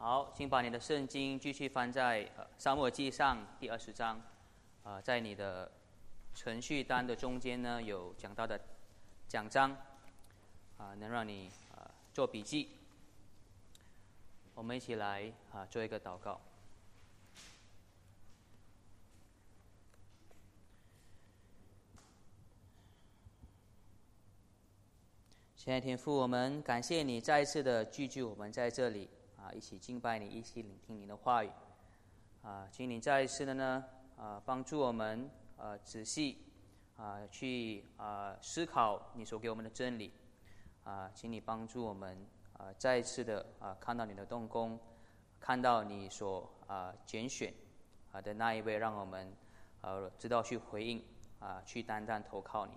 好，请把你的圣经继续翻在《沙漠记上》第二十章。啊，在你的程序单的中间呢，有讲到的奖章，啊，能让你啊做笔记。我们一起来啊做一个祷告。亲爱的天父，我们感谢你再一次的聚聚我们在这里。一起敬拜你，一起聆听你的话语。啊，请你再一次的呢，啊，帮助我们，啊，仔细，啊，去啊思考你所给我们的真理。啊，请你帮助我们，啊，再一次的啊看到你的动工，看到你所啊拣选啊的那一位，让我们呃知道去回应，啊，去单单投靠你。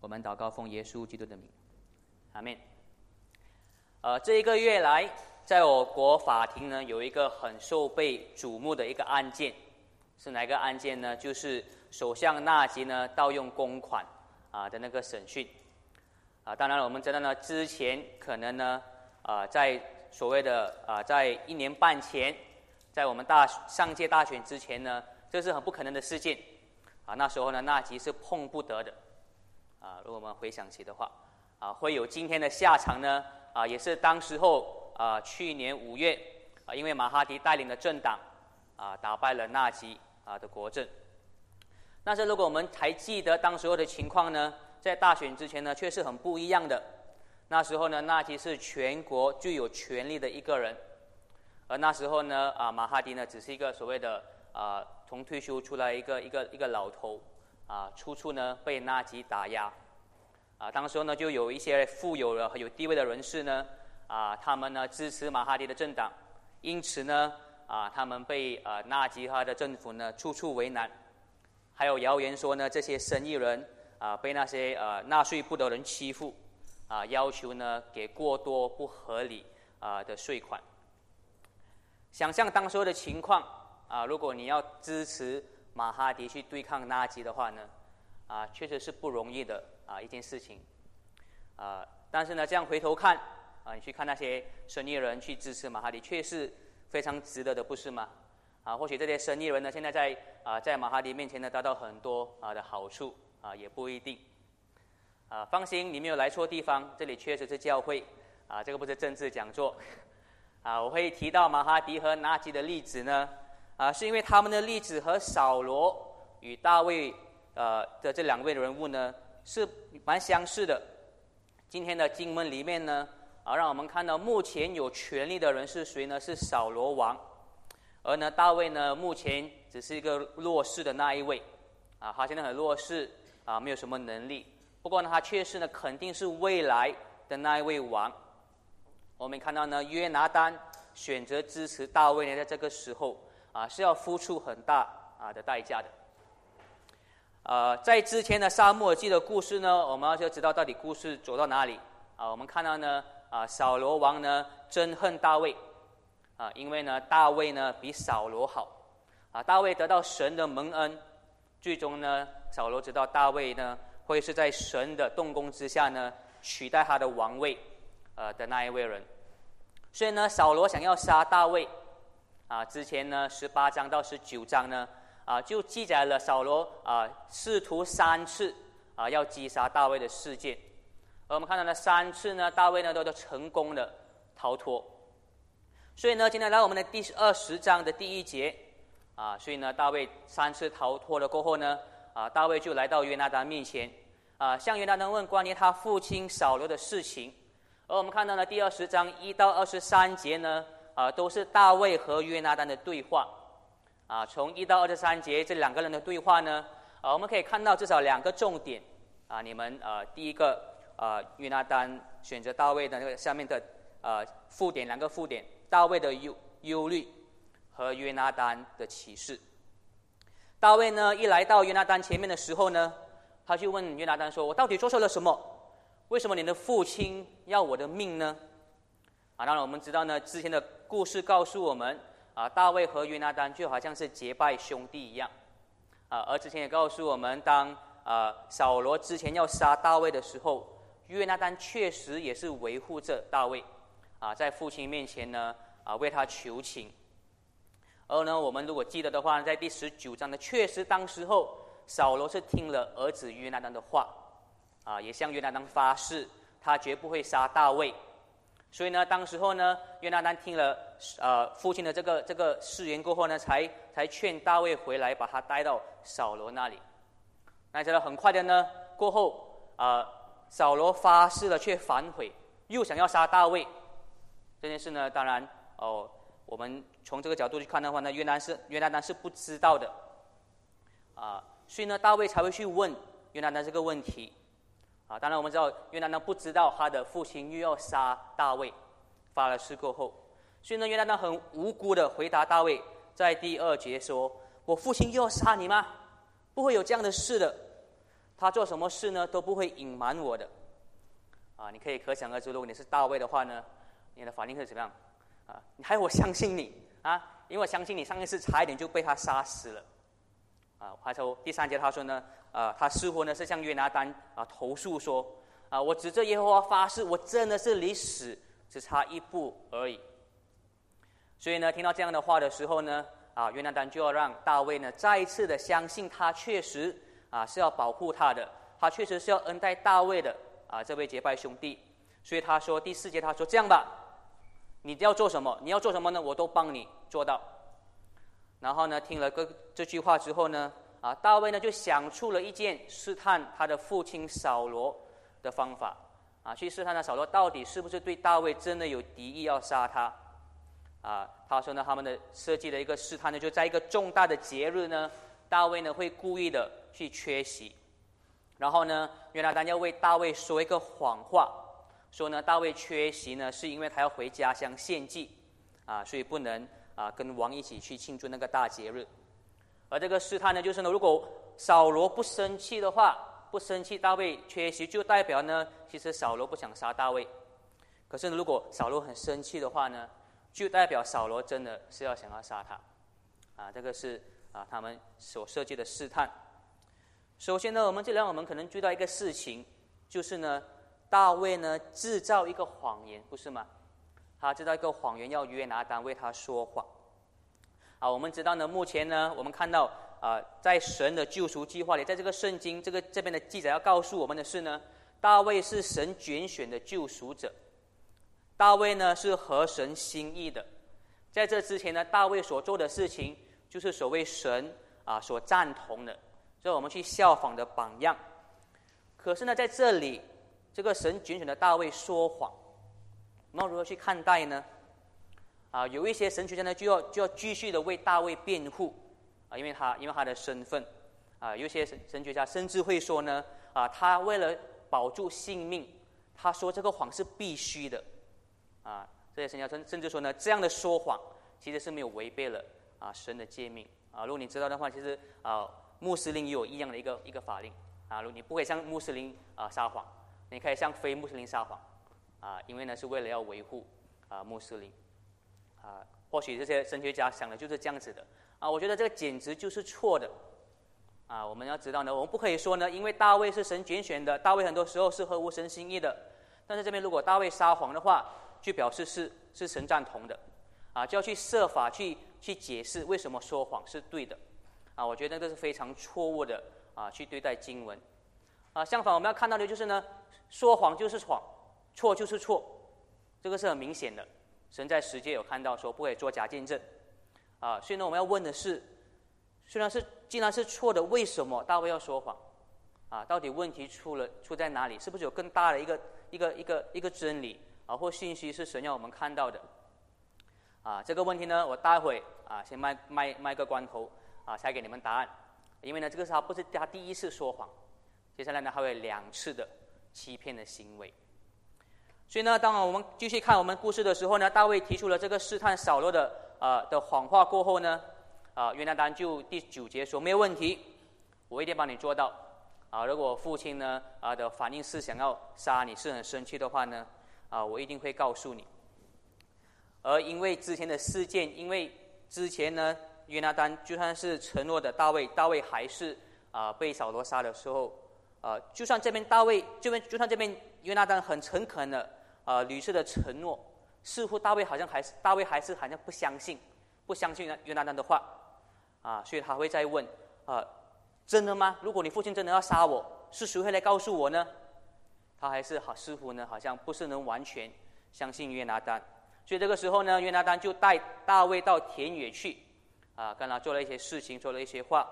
我们祷告奉耶稣基督的名，阿门。呃，这一个月来。在我国法庭呢，有一个很受被瞩目的一个案件，是哪个案件呢？就是首相纳吉呢盗用公款啊的那个审讯。啊，当然了，我们知道呢，之前可能呢，啊，在所谓的啊，在一年半前，在我们大上届大选之前呢，这是很不可能的事件。啊，那时候呢，纳吉是碰不得的。啊，如果我们回想起的话，啊，会有今天的下场呢？啊，也是当时候。啊，去年五月，啊，因为马哈迪带领的政党，啊，打败了纳吉啊的国政。但是，如果我们还记得当时候的情况呢，在大选之前呢，却是很不一样的。那时候呢，纳吉是全国最有权力的一个人，而那时候呢，啊，马哈迪呢，只是一个所谓的啊，从退休出来一个一个一个老头，啊，处处呢被纳吉打压。啊，当时候呢，就有一些富有的、有地位的人士呢。啊，他们呢支持马哈迪的政党，因此呢，啊，他们被呃纳吉哈的政府呢处处为难。还有谣言说呢，这些生意人啊被那些呃纳税部的人欺负，啊，要求呢给过多不合理啊的税款。想象当时的情况啊，如果你要支持马哈迪去对抗纳吉的话呢，啊，确实是不容易的啊一件事情。啊，但是呢，这样回头看。啊，你去看那些生意人去支持马哈迪，确实非常值得的，不是吗？啊，或许这些生意人呢，现在在啊，在马哈迪面前呢，得到很多啊的好处啊，也不一定。啊，放心，你没有来错地方，这里确实是教会啊，这个不是政治讲座。啊，我会提到马哈迪和纳吉的例子呢，啊，是因为他们的例子和扫罗与大卫呃的这两位人物呢，是蛮相似的。今天的经文里面呢。好，让我们看到目前有权力的人是谁呢？是扫罗王，而呢大卫呢，目前只是一个弱势的那一位，啊，他现在很弱势，啊，没有什么能力。不过呢，他确实呢，肯定是未来的那一位王。我们看到呢，约拿丹选择支持大卫呢，在这个时候啊，是要付出很大啊的代价的。呃，在之前的沙漠记的故事呢，我们要知道到底故事走到哪里啊？我们看到呢。啊，扫罗王呢憎恨大卫，啊，因为呢大卫呢比扫罗好，啊，大卫得到神的蒙恩，最终呢扫罗知道大卫呢会是在神的动工之下呢取代他的王位，呃的那一位人，所以呢扫罗想要杀大卫，啊，之前呢十八章到十九章呢啊就记载了扫罗啊试图三次啊要击杀大卫的事件。而我们看到呢，三次呢，大卫呢都都成功的逃脱。所以呢，今天来我们的第二十章的第一节啊，所以呢，大卫三次逃脱了过后呢，啊，大卫就来到约拿丹面前啊，向约拿丹问关于他父亲扫罗的事情。而我们看到呢，第二十章一到二十三节呢，啊，都是大卫和约拿丹的对话。啊，从一到二十三节这两个人的对话呢，啊，我们可以看到至少两个重点啊，你们呃，第一个。啊，约拿丹选择大卫的那个下面的呃附点两个附点，大卫的忧忧虑和约拿丹的启示。大卫呢一来到约拿丹前面的时候呢，他就问约拿丹说：“我到底做错了什么？为什么你的父亲要我的命呢？”啊，当然我们知道呢，之前的故事告诉我们啊，大卫和约拿丹就好像是结拜兄弟一样啊，而之前也告诉我们，当啊扫罗之前要杀大卫的时候。约拿丹确实也是维护着大卫，啊，在父亲面前呢，啊为他求情。而呢，我们如果记得的话，在第十九章呢，确实当时候扫罗是听了儿子约拿丹的话，啊，也向约拿丹发誓，他绝不会杀大卫。所以呢，当时候呢，约拿丹听了呃父亲的这个这个誓言过后呢，才才劝大卫回来，把他带到扫罗那里。那这个很快的呢，过后啊，扫罗发誓了，却反悔，又想要杀大卫。这件事呢，当然哦，我们从这个角度去看的话呢，约拿是约拿丹是不知道的啊，所以呢，大卫才会去问约拿丹这个问题。啊，当然我们知道约拿丹不知道他的父亲又要杀大卫，发了誓过后，所以呢，约拿丹很无辜的回答大卫，在第二节说：“我父亲又要杀你吗？不会有这样的事的，他做什么事呢都不会隐瞒我的。”啊，你可以可想而知，如果你是大卫的话呢，你的反应是怎么样？啊，你还我相信你啊，因为我相信你上一次差一点就被他杀死了。啊，还有第三节他说呢。啊，他似乎呢是向约拿丹啊投诉说，啊，我指着耶和华发誓，我真的是离死只差一步而已。所以呢，听到这样的话的时候呢，啊，约拿丹就要让大卫呢再一次的相信他确实啊是要保护他的，他确实是要恩待大卫的啊这位结拜兄弟。所以他说第四节他说这样吧，你要做什么？你要做什么呢？我都帮你做到。然后呢，听了个这句话之后呢。啊，大卫呢就想出了一件试探他的父亲扫罗的方法，啊，去试探他扫罗到底是不是对大卫真的有敌意要杀他，啊，他说呢，他们的设计的一个试探呢，就在一个重大的节日呢，大卫呢会故意的去缺席，然后呢，约拿丹要为大卫说一个谎话，说呢，大卫缺席呢是因为他要回家乡献祭，啊，所以不能啊跟王一起去庆祝那个大节日。而这个试探呢，就是呢，如果扫罗不生气的话，不生气，大卫缺席，就代表呢，其实扫罗不想杀大卫。可是如果扫罗很生气的话呢，就代表扫罗真的是要想要杀他。啊，这个是啊，他们所设计的试探。首先呢，我们这里我们可能注意到一个事情，就是呢，大卫呢制造一个谎言，不是吗？他制造一个谎言，要约拿单为他说谎。啊，我们知道呢，目前呢，我们看到啊，在神的救赎计划里，在这个圣经这个这边的记载要告诉我们的是呢，大卫是神拣选的救赎者，大卫呢是合神心意的，在这之前呢，大卫所做的事情就是所谓神啊所赞同的，所以我们去效仿的榜样。可是呢，在这里，这个神拣选的大卫说谎，我们如何去看待呢？啊，有一些神学家呢，就要就要继续的为大卫辩护，啊，因为他因为他的身份，啊，有些神神学家甚至会说呢，啊，他为了保住性命，他说这个谎是必须的，啊，这些神学家甚甚至说呢，这样的说谎其实是没有违背了啊神的诫命，啊，如果你知道的话，其实啊穆斯林也有一样的一个一个法令，啊，如你不可以向穆斯林啊撒谎，你可以向非穆斯林撒谎，啊，因为呢是为了要维护啊穆斯林。啊，或许这些神学家想的就是这样子的啊，我觉得这个简直就是错的啊！我们要知道呢，我们不可以说呢，因为大卫是神拣选的，大卫很多时候是合乎神心意的。但是这边如果大卫撒谎的话，就表示是是神赞同的啊，就要去设法去去解释为什么说谎是对的啊！我觉得这是非常错误的啊，去对待经文啊。相反，我们要看到的就是呢，说谎就是谎，错就是错，这个是很明显的。神在实界有看到说不可以做假见证，啊，所以呢，我们要问的是，虽然是既然是错的，为什么大卫要说谎？啊，到底问题出了出在哪里？是不是有更大的一个一个一个一个真理啊或信息是神要我们看到的？啊，这个问题呢，我待会啊先卖卖卖个关头啊，才给你们答案，因为呢，这个是他不是他第一次说谎，接下来呢还会两次的欺骗的行为。所以呢，当我们继续看我们故事的时候呢，大卫提出了这个试探扫罗的啊的谎话过后呢，啊约拿丹就第九节说没有问题，我一定帮你做到。啊，如果父亲呢啊的反应是想要杀你，是很生气的话呢，啊我一定会告诉你。而因为之前的事件，因为之前呢约拿丹就算是承诺的大卫，大卫还是啊被扫罗杀的时候，啊就算这边大卫这边就算这边约拿丹很诚恳的。啊，屡次的承诺，似乎大卫好像还是大卫还是好像不相信，不相信约拿单的话，啊，所以他会再问，啊，真的吗？如果你父亲真的要杀我，是谁会来告诉我呢？他还是好似乎呢，好像不是能完全相信约拿单，所以这个时候呢，约拿单就带大卫到田野去，啊，跟他做了一些事情，说了一些话，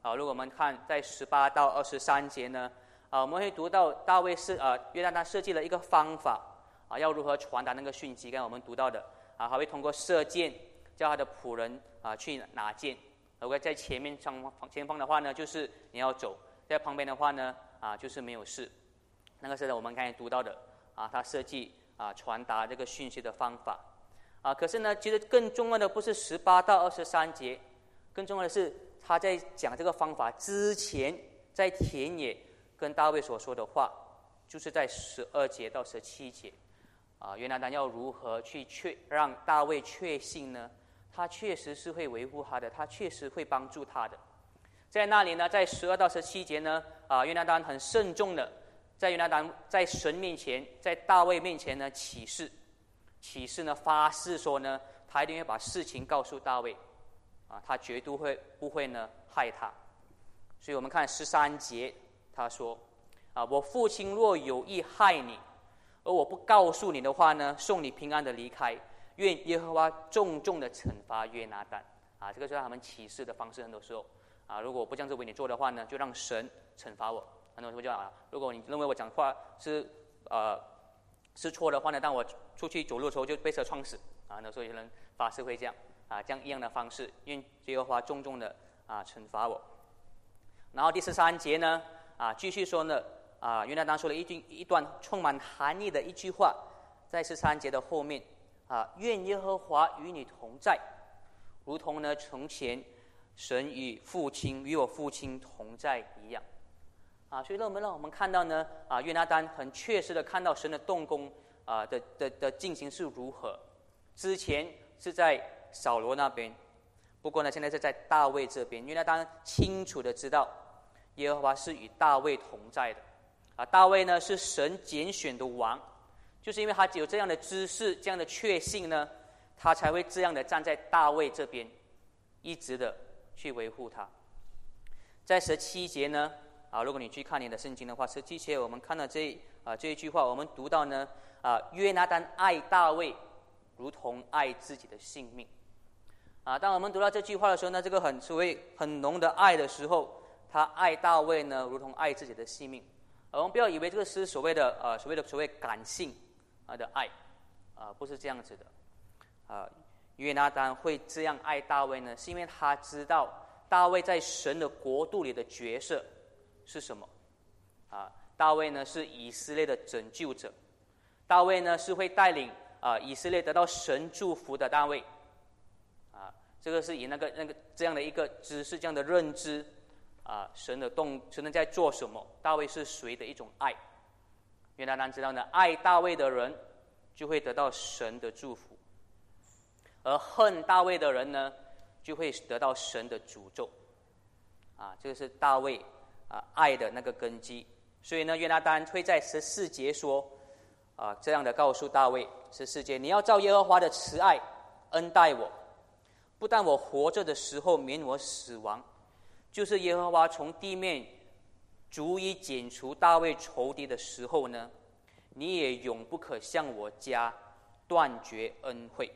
啊，如果我们看在十八到二十三节呢，啊，我们会读到大卫设啊约旦他设计了一个方法，啊，要如何传达那个讯息，刚才我们读到的，啊，还会通过射箭叫他的仆人啊去拿箭，如果在前面上方前方的话呢，就是你要走，在旁边的话呢，啊，就是没有事。那个是我们刚才读到的啊，他设计啊传达这个讯息的方法。啊。可是呢，其实更重要的不是十八到二十三节，更重要的是他在讲这个方法之前，在田野跟大卫所说的话，就是在十二节到十七节啊。约拿丹要如何去确让大卫确信呢？他确实是会维护他的，他确实会帮助他的。在那里呢，在十二到十七节呢，啊，约拿丹很慎重的。在约拿丹在神面前，在大卫面前呢起誓，起誓呢发誓说呢，他一定会把事情告诉大卫，啊，他绝对会不会呢害他。所以我们看十三节，他说，啊，我父亲若有意害你，而我不告诉你的话呢，送你平安的离开，愿耶和华重重的惩罚约拿丹。啊，这个是他们起誓的方式，很多时候，啊，如果我不这样子为你做的话呢，就让神惩罚我。很多时候就啊，如果你认为我讲话是呃是错的话呢，当我出去走路的时候就被车撞死啊。那时候有人发誓会这样啊，这样一样的方式，愿耶和华重重的啊惩罚我。然后第十三节呢啊，继续说呢啊，原来当说了一句一段充满含义的一句话，在十三节的后面啊，愿耶和华与你同在，如同呢从前神与父亲与我父亲同在一样。啊，所以让我们让我们看到呢，啊，约拿丹很确实的看到神的动工啊的的的进行是如何。之前是在扫罗那边，不过呢，现在是在大卫这边。约拿丹清楚的知道，耶和华是与大卫同在的。啊，大卫呢是神拣选的王，就是因为他只有这样的知识、这样的确信呢，他才会这样的站在大卫这边，一直的去维护他。在十七节呢。啊，如果你去看你的圣经的话，是之前我们看到这啊这一句话，我们读到呢啊约拿丹爱大卫，如同爱自己的性命。啊，当我们读到这句话的时候呢，这个很所谓很浓的爱的时候，他爱大卫呢，如同爱自己的性命。我们不要以为这个是所谓的呃所谓的所谓感性啊的爱，啊不是这样子的。啊，约拿丹会这样爱大卫呢，是因为他知道大卫在神的国度里的角色。是什么？啊，大卫呢是以色列的拯救者，大卫呢是会带领啊以色列得到神祝福的大卫，啊，这个是以那个那个这样的一个知识、这样的认知，啊，神的动，神在做什么？大卫是谁的一种爱？约拿单知道呢，爱大卫的人就会得到神的祝福，而恨大卫的人呢，就会得到神的诅咒，啊，这个是大卫。啊，爱的那个根基，所以呢，约拿丹会在十四节说，啊，这样的告诉大卫，十四节，你要照耶和华的慈爱恩待我，不但我活着的时候免我死亡，就是耶和华从地面足以剪除大卫仇敌的时候呢，你也永不可向我家断绝恩惠。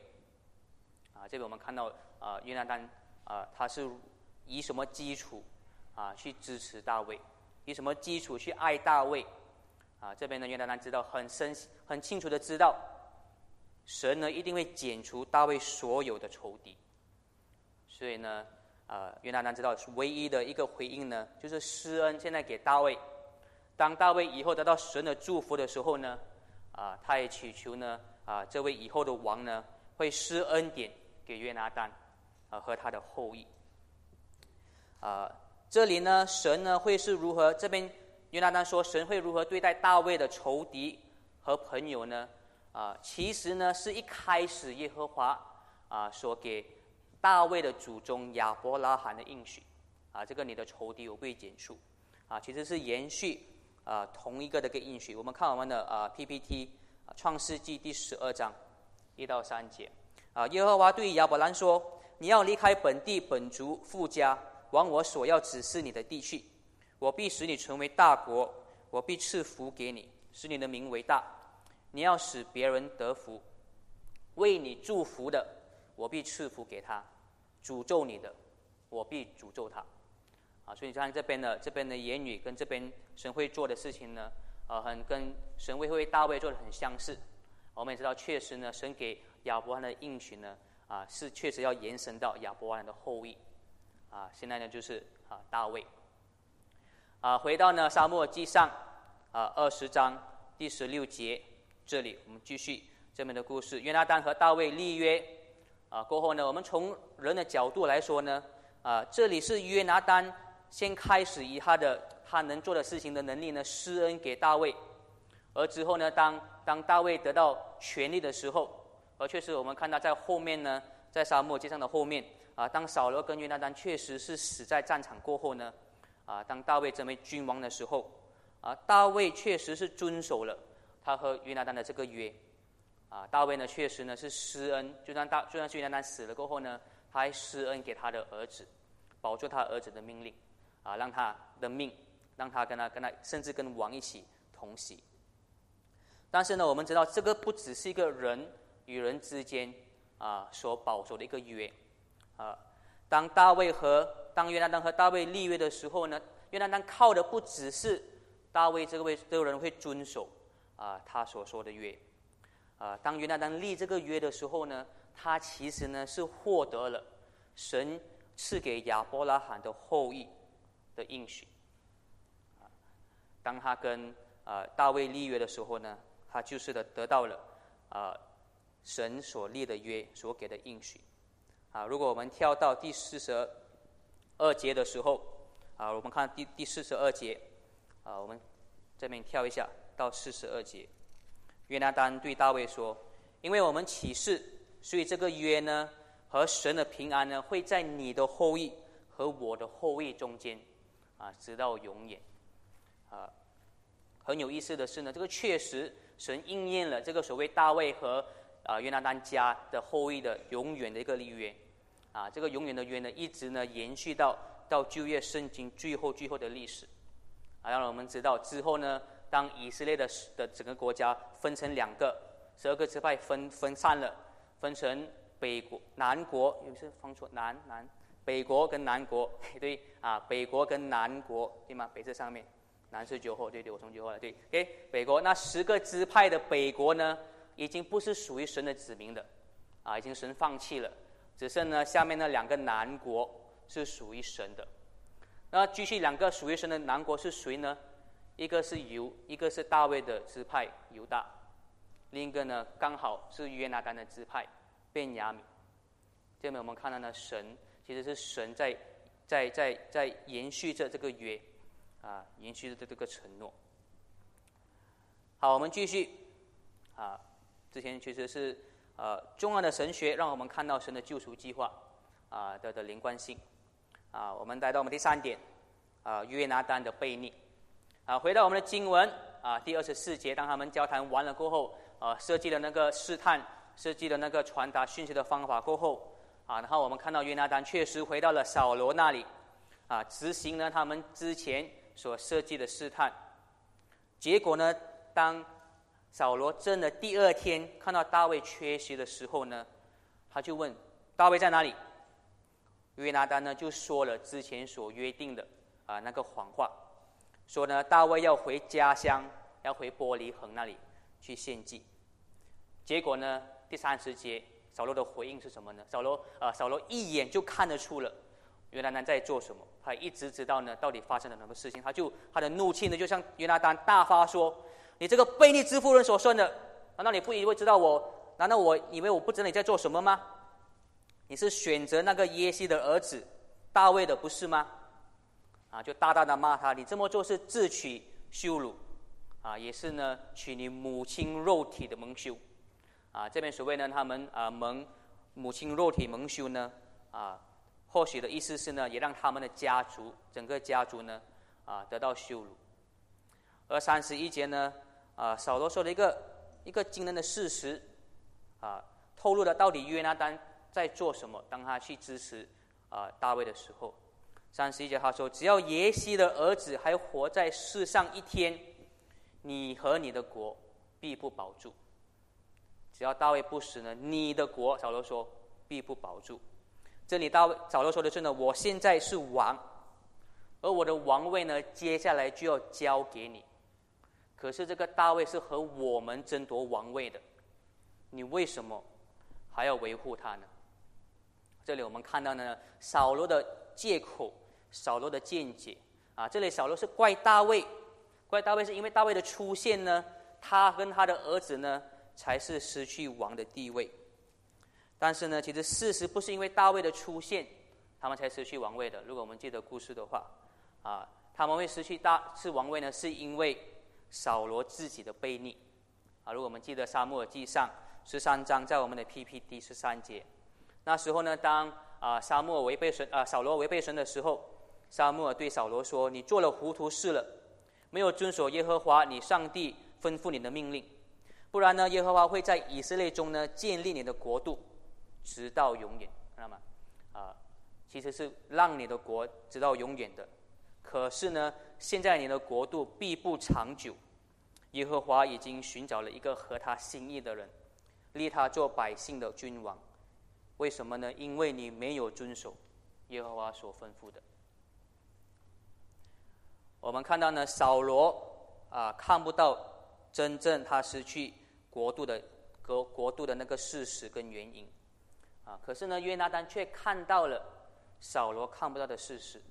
啊，这个我们看到啊，约拿丹啊，他是以什么基础？啊，去支持大卫，以什么基础去爱大卫？啊，这边呢，约拿丹知道很深、很清楚的知道，神呢一定会剪除大卫所有的仇敌。所以呢，啊，约拿丹知道唯一的一个回应呢，就是施恩现在给大卫。当大卫以后得到神的祝福的时候呢，啊，他也祈求呢，啊，这位以后的王呢，会施恩典给约拿丹，啊，和他的后裔，啊。这里呢，神呢会是如何？这边约拿丹说，神会如何对待大卫的仇敌和朋友呢？啊，其实呢是一开始耶和华啊所给大卫的祖宗亚伯拉罕的应许啊，这个你的仇敌我会减数啊，其实是延续啊同一个的个应许。我们看我们的啊 PPT 啊创世纪第十二章一到三节。啊，耶和华对亚伯兰说：“你要离开本地本族富家，往我所要指示你的地去。我必使你成为大国，我必赐福给你，使你的名为大。你要使别人得福，为你祝福的，我必赐福给他；诅咒你的，我必诅咒他。”啊，所以你看这边的这边的言语跟这边神会做的事情呢，呃，很跟神会为大卫做的很相似。我们也知道，确实呢，神给。亚伯兰的应许呢，啊，是确实要延伸到亚伯兰的后裔，啊，现在呢就是啊大卫，啊，回到呢沙漠记上，啊二十章第十六节这里，我们继续这边的故事。约拿丹和大卫立约，啊过后呢，我们从人的角度来说呢，啊这里是约拿丹先开始以他的他能做的事情的能力呢施恩给大卫，而之后呢，当当大卫得到权力的时候。而确实，我们看到在后面呢，在沙漠街上的后面啊，当扫罗跟约拿丹确实是死在战场过后呢，啊，当大卫成为君王的时候，啊，大卫确实是遵守了他和约拿丹的这个约，啊，大卫呢确实呢是施恩，就算大，就算约拿丹死了过后呢，他还施恩给他的儿子，保住他儿子的命令，啊，让他的命，让他跟他跟他，甚至跟王一起同席。但是呢，我们知道这个不只是一个人。与人之间啊所保守的一个约啊，当大卫和当约拿丹和大卫立约的时候呢，约拿丹靠的不只是大卫这个位这个人会遵守啊他所说的约啊，当约拿丹立这个约的时候呢，他其实呢是获得了神赐给亚伯拉罕的后裔的应许啊，当他跟啊大卫立约的时候呢，他就是的得到了啊。神所立的约，所给的应许，啊，如果我们跳到第四十二节的时候，啊，我们看第第四十二节，啊，我们这边跳一下到四十二节，约拿丹对大卫说：“因为我们起誓，所以这个约呢，和神的平安呢，会在你的后裔和我的后裔中间，啊，直到永远。”啊，很有意思的是呢，这个确实神应验了这个所谓大卫和。啊，约拿丹家的后裔的永远的一个立约，啊，这个永远的约呢，一直呢延续到到旧约圣经最后最后的历史，啊，让我们知道之后呢，当以色列的的整个国家分成两个，十二个支派分分散了，分成北国、南国，有些放错？南南。北国跟南国，对啊，北国跟南国对吗？北字上面，南是九后，对对，我从九后了，对，OK，北国那十个支派的北国呢？已经不是属于神的子民的，啊，已经神放弃了，只剩呢下面那两个南国是属于神的。那继续两个属于神的南国是谁呢？一个是犹，一个是大卫的支派犹大，另一个呢刚好是约拿丹的支派便雅悯。这边我们看到呢，神其实是神在在在在延续着这个约，啊，延续着这个承诺。好，我们继续，啊。之前其实是呃重要的神学，让我们看到神的救赎计划啊的的连贯性啊。我们来到我们第三点啊约拿丹的悖逆啊。回到我们的经文啊第二十四节，当他们交谈完了过后啊，设计的那个试探，设计的那个传达讯息的方法过后啊，然后我们看到约拿丹确实回到了扫罗那里啊，执行了他们之前所设计的试探。结果呢，当扫罗真的第二天看到大卫缺席的时候呢，他就问大卫在哪里。约拿丹呢就说了之前所约定的啊那个谎话，说呢大卫要回家乡，要回玻璃恒那里去献祭。结果呢第三十节扫罗的回应是什么呢？扫罗啊扫罗一眼就看得出了约拿丹在做什么，他一直知道呢到底发生了什么事情，他就他的怒气呢就向约拿丹大发说。你这个悖逆之妇人所生的，难道你不以为知道我？难道我以为我不知道你在做什么吗？你是选择那个耶西的儿子大卫的，不是吗？啊，就大大的骂他，你这么做是自取羞辱，啊，也是呢取你母亲肉体的蒙羞，啊，这边所谓呢他们啊蒙母亲肉体蒙羞呢，啊，或许的意思是呢也让他们的家族整个家族呢啊得到羞辱，而三十一节呢。啊，扫罗说了一个一个惊人的事实，啊，透露了到底约拿丹在做什么。当他去支持啊大卫的时候，三十一节他说：“只要耶西的儿子还活在世上一天，你和你的国必不保住。只要大卫不死呢，你的国，扫罗说必不保住。这里大卫扫罗说的是呢，我现在是王，而我的王位呢，接下来就要交给你。可是这个大卫是和我们争夺王位的。”你为什么还要维护他呢？这里我们看到呢，扫罗的借口，扫罗的见解啊。这里扫罗是怪大卫，怪大卫是因为大卫的出现呢，他跟他的儿子呢才是失去王的地位。但是呢，其实事实不是因为大卫的出现，他们才失去王位的。如果我们记得故事的话，啊，他们会失去大是王位呢，是因为扫罗自己的悖逆啊。如果我们记得沙漠耳记上。十三章在我们的 PPT 十三节，那时候呢，当啊沙漠违背神啊扫罗违背神的时候，沙漠对扫罗说：“你做了糊涂事了，没有遵守耶和华你上帝吩咐你的命令，不然呢，耶和华会在以色列中呢建立你的国度，直到永远，看到吗？啊，其实是让你的国直到永远的。可是呢，现在你的国度必不长久，耶和华已经寻找了一个合他心意的人。”立他做百姓的君王，为什么呢？因为你没有遵守耶和华所吩咐的。我们看到呢，扫罗啊看不到真正他失去国度的国国度的那个事实跟原因，啊，可是呢，约拿丹却看到了扫罗看不到的事实，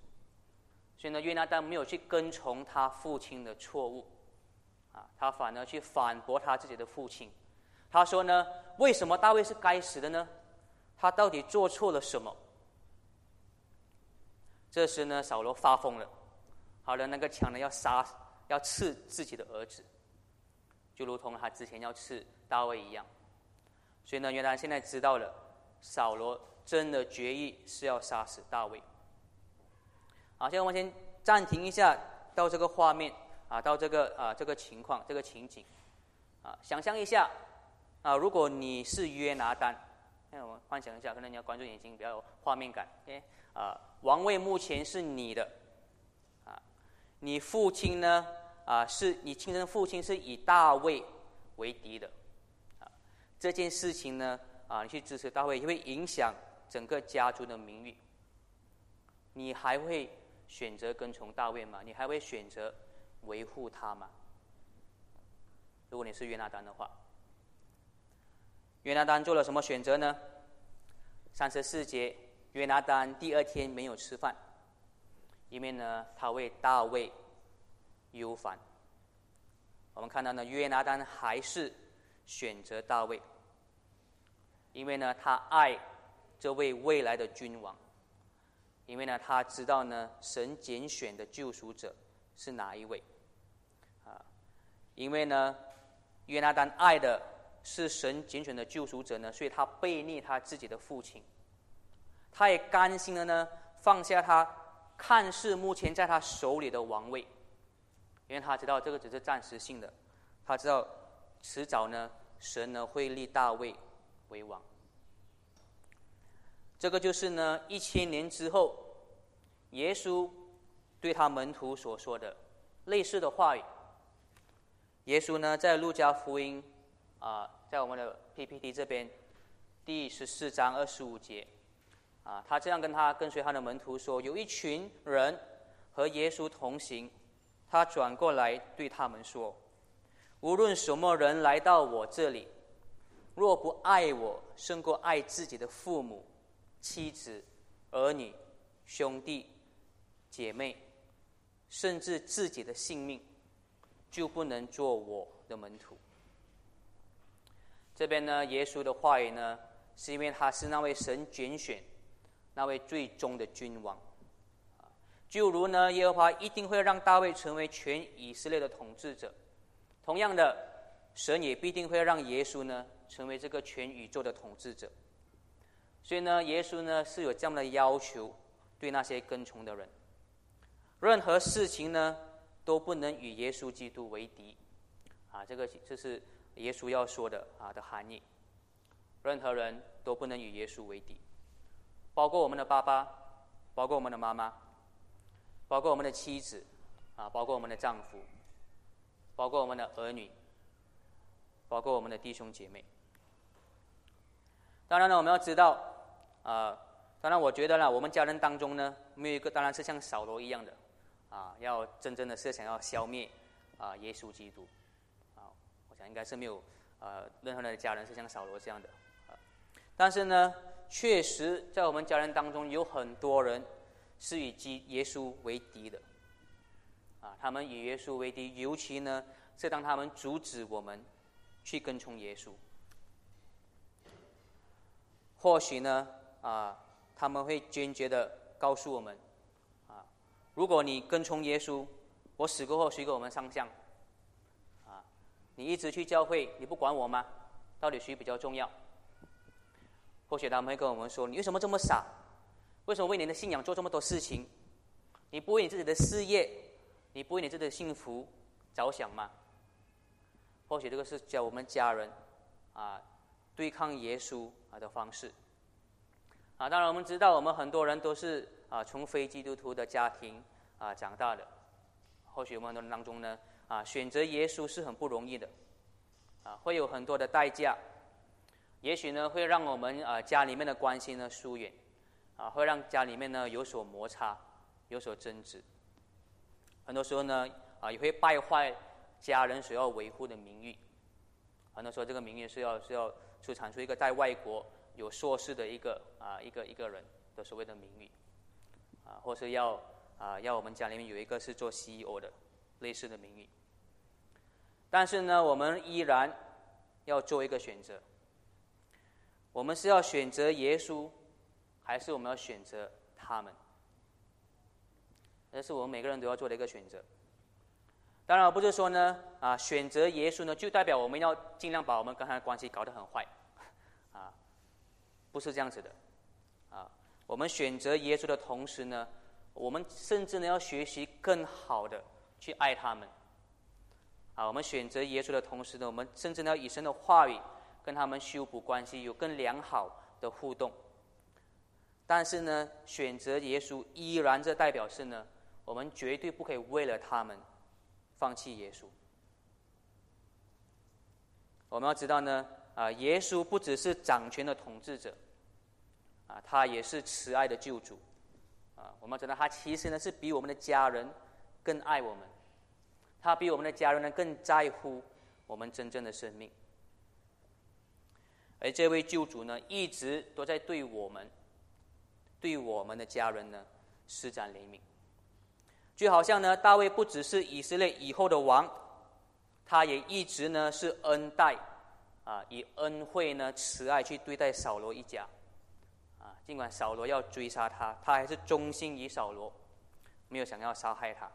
所以呢，约拿丹没有去跟从他父亲的错误，啊，他反而去反驳他自己的父亲。他说呢：“为什么大卫是该死的呢？他到底做错了什么？”这时呢，扫罗发疯了，好了，那个强人要杀、要刺自己的儿子，就如同他之前要刺大卫一样。所以呢，原来现在知道了，扫罗真的决意是要杀死大卫。好，现在我们先暂停一下，到这个画面啊，到这个啊这个情况、这个情景啊，想象一下。啊，如果你是约拿丹，那我们幻想一下，可能你要关注眼睛比较有画面感。OK，啊，王位目前是你的，啊，你父亲呢？啊，是你亲生父亲是以大卫为敌的，啊，这件事情呢，啊，你去支持大卫，会影响整个家族的名誉。你还会选择跟从大卫吗？你还会选择维护他吗？如果你是约拿丹的话。约拿丹做了什么选择呢？三十四节，约拿丹第二天没有吃饭，因为呢，他为大卫忧烦。我们看到呢，约拿丹还是选择大卫，因为呢，他爱这位未来的君王，因为呢，他知道呢，神拣选的救赎者是哪一位，因为呢，约拿丹爱的。是神拣选的救赎者呢，所以他背逆他自己的父亲，他也甘心的呢放下他看似目前在他手里的王位，因为他知道这个只是暂时性的，他知道迟早呢神呢会立大卫为王，这个就是呢一千年之后耶稣对他门徒所说的类似的话语。耶稣呢在路加福音。啊，在我们的 PPT 这边，第十四章二十五节，啊，他这样跟他跟随他的门徒说：有一群人和耶稣同行，他转过来对他们说：无论什么人来到我这里，若不爱我胜过爱自己的父母、妻子、儿女、兄弟、姐妹，甚至自己的性命，就不能做我的门徒。这边呢，耶稣的话语呢，是因为他是那位神拣选、那位最终的君王，就如呢，耶和华一定会让大卫成为全以色列的统治者，同样的，神也必定会让耶稣呢，成为这个全宇宙的统治者。所以呢，耶稣呢是有这样的要求，对那些跟从的人，任何事情呢都不能与耶稣基督为敌，啊，这个这是。耶稣要说的啊的含义，任何人都不能与耶稣为敌，包括我们的爸爸，包括我们的妈妈，包括我们的妻子，啊，包括我们的丈夫，包括我们的儿女，包括我们的弟兄姐妹。当然呢，我们要知道，啊，当然我觉得呢，我们家人当中呢，没有一个当然是像扫罗一样的，啊，要真正的是想要消灭啊耶稣基督，啊，我想应该是没有，呃，任何人的家人是像扫罗这样的。但是呢，确实在我们家人当中有很多人是与基耶稣为敌的，啊，他们与耶稣为敌，尤其呢是当他们阻止我们去跟从耶稣。或许呢，啊，他们会坚决的告诉我们，如果你跟从耶稣，我死过后谁给我们上香？啊，你一直去教会，你不管我吗？到底谁比较重要？或许他们会跟我们说：“你为什么这么傻？为什么为你的信仰做这么多事情？你不为你自己的事业，你不为你自己的幸福着想吗？”或许这个是教我们家人啊对抗耶稣啊的方式。啊，当然我们知道，我们很多人都是啊从非基督徒的家庭啊长大的。或许我们当中呢啊选择耶稣是很不容易的，啊会有很多的代价。也许呢，会让我们啊家里面的关系呢疏远，啊，会让家里面呢有所摩擦，有所争执。很多时候呢，啊，也会败坏家人所要维护的名誉。很多时候，这个名誉是要是要出产出一个在外国有硕士的一个啊一个一个人的所谓的名誉，啊，或是要啊要我们家里面有一个是做 CEO 的类似的名誉。但是呢，我们依然要做一个选择。我们是要选择耶稣，还是我们要选择他们？这是我们每个人都要做的一个选择。当然，不是说呢，啊，选择耶稣呢，就代表我们要尽量把我们跟他的关系搞得很坏，啊，不是这样子的，我们选择耶稣的同时呢，我们甚至呢要学习更好的去爱他们，啊，我们选择耶稣的同时呢，我们甚至呢要以神的话语。跟他们修补关系，有更良好的互动。但是呢，选择耶稣依然这代表是呢，我们绝对不可以为了他们放弃耶稣。我们要知道呢，啊，耶稣不只是掌权的统治者，啊，他也是慈爱的救主，啊，我们知道他其实呢是比我们的家人更爱我们，他比我们的家人呢更在乎我们真正的生命。而这位救主呢，一直都在对我们、对我们的家人呢施展怜悯。就好像呢，大卫不只是以色列以后的王，他也一直呢是恩待啊，以恩惠呢慈爱去对待扫罗一家。尽管扫罗要追杀他，他还是忠心于扫罗，没有想要杀害他。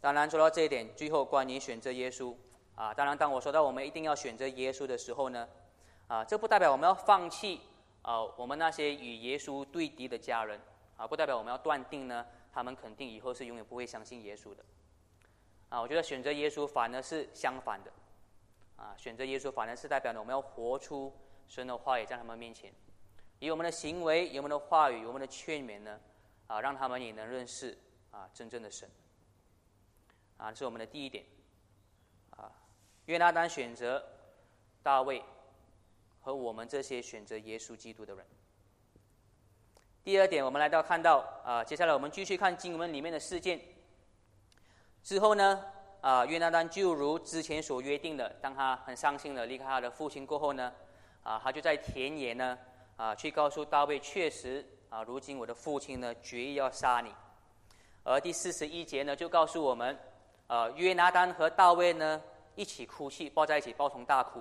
当然，说到这一点，最后关于选择耶稣。啊，当然，当我说到我们一定要选择耶稣的时候呢，啊，这不代表我们要放弃啊，我们那些与耶稣对敌的家人，啊，不代表我们要断定呢，他们肯定以后是永远不会相信耶稣的。啊，我觉得选择耶稣反而是相反的，啊，选择耶稣反而是代表呢，我们要活出神的话语在他们面前，以我们的行为、以我们的话语、我们的劝勉呢，啊，让他们也能认识啊真正的神。啊，这是我们的第一点。啊约拿单选择大卫，和我们这些选择耶稣基督的人。第二点，我们来到看到啊，接下来我们继续看经文里面的事件。之后呢，啊，约拿单就如之前所约定的，当他很伤心的离开他的父亲过后呢，啊，他就在田野呢，啊，去告诉大卫，确实啊，如今我的父亲呢，决意要杀你。而第四十一节呢，就告诉我们，啊，约拿单和大卫呢。一起哭泣，抱在一起，抱头大哭，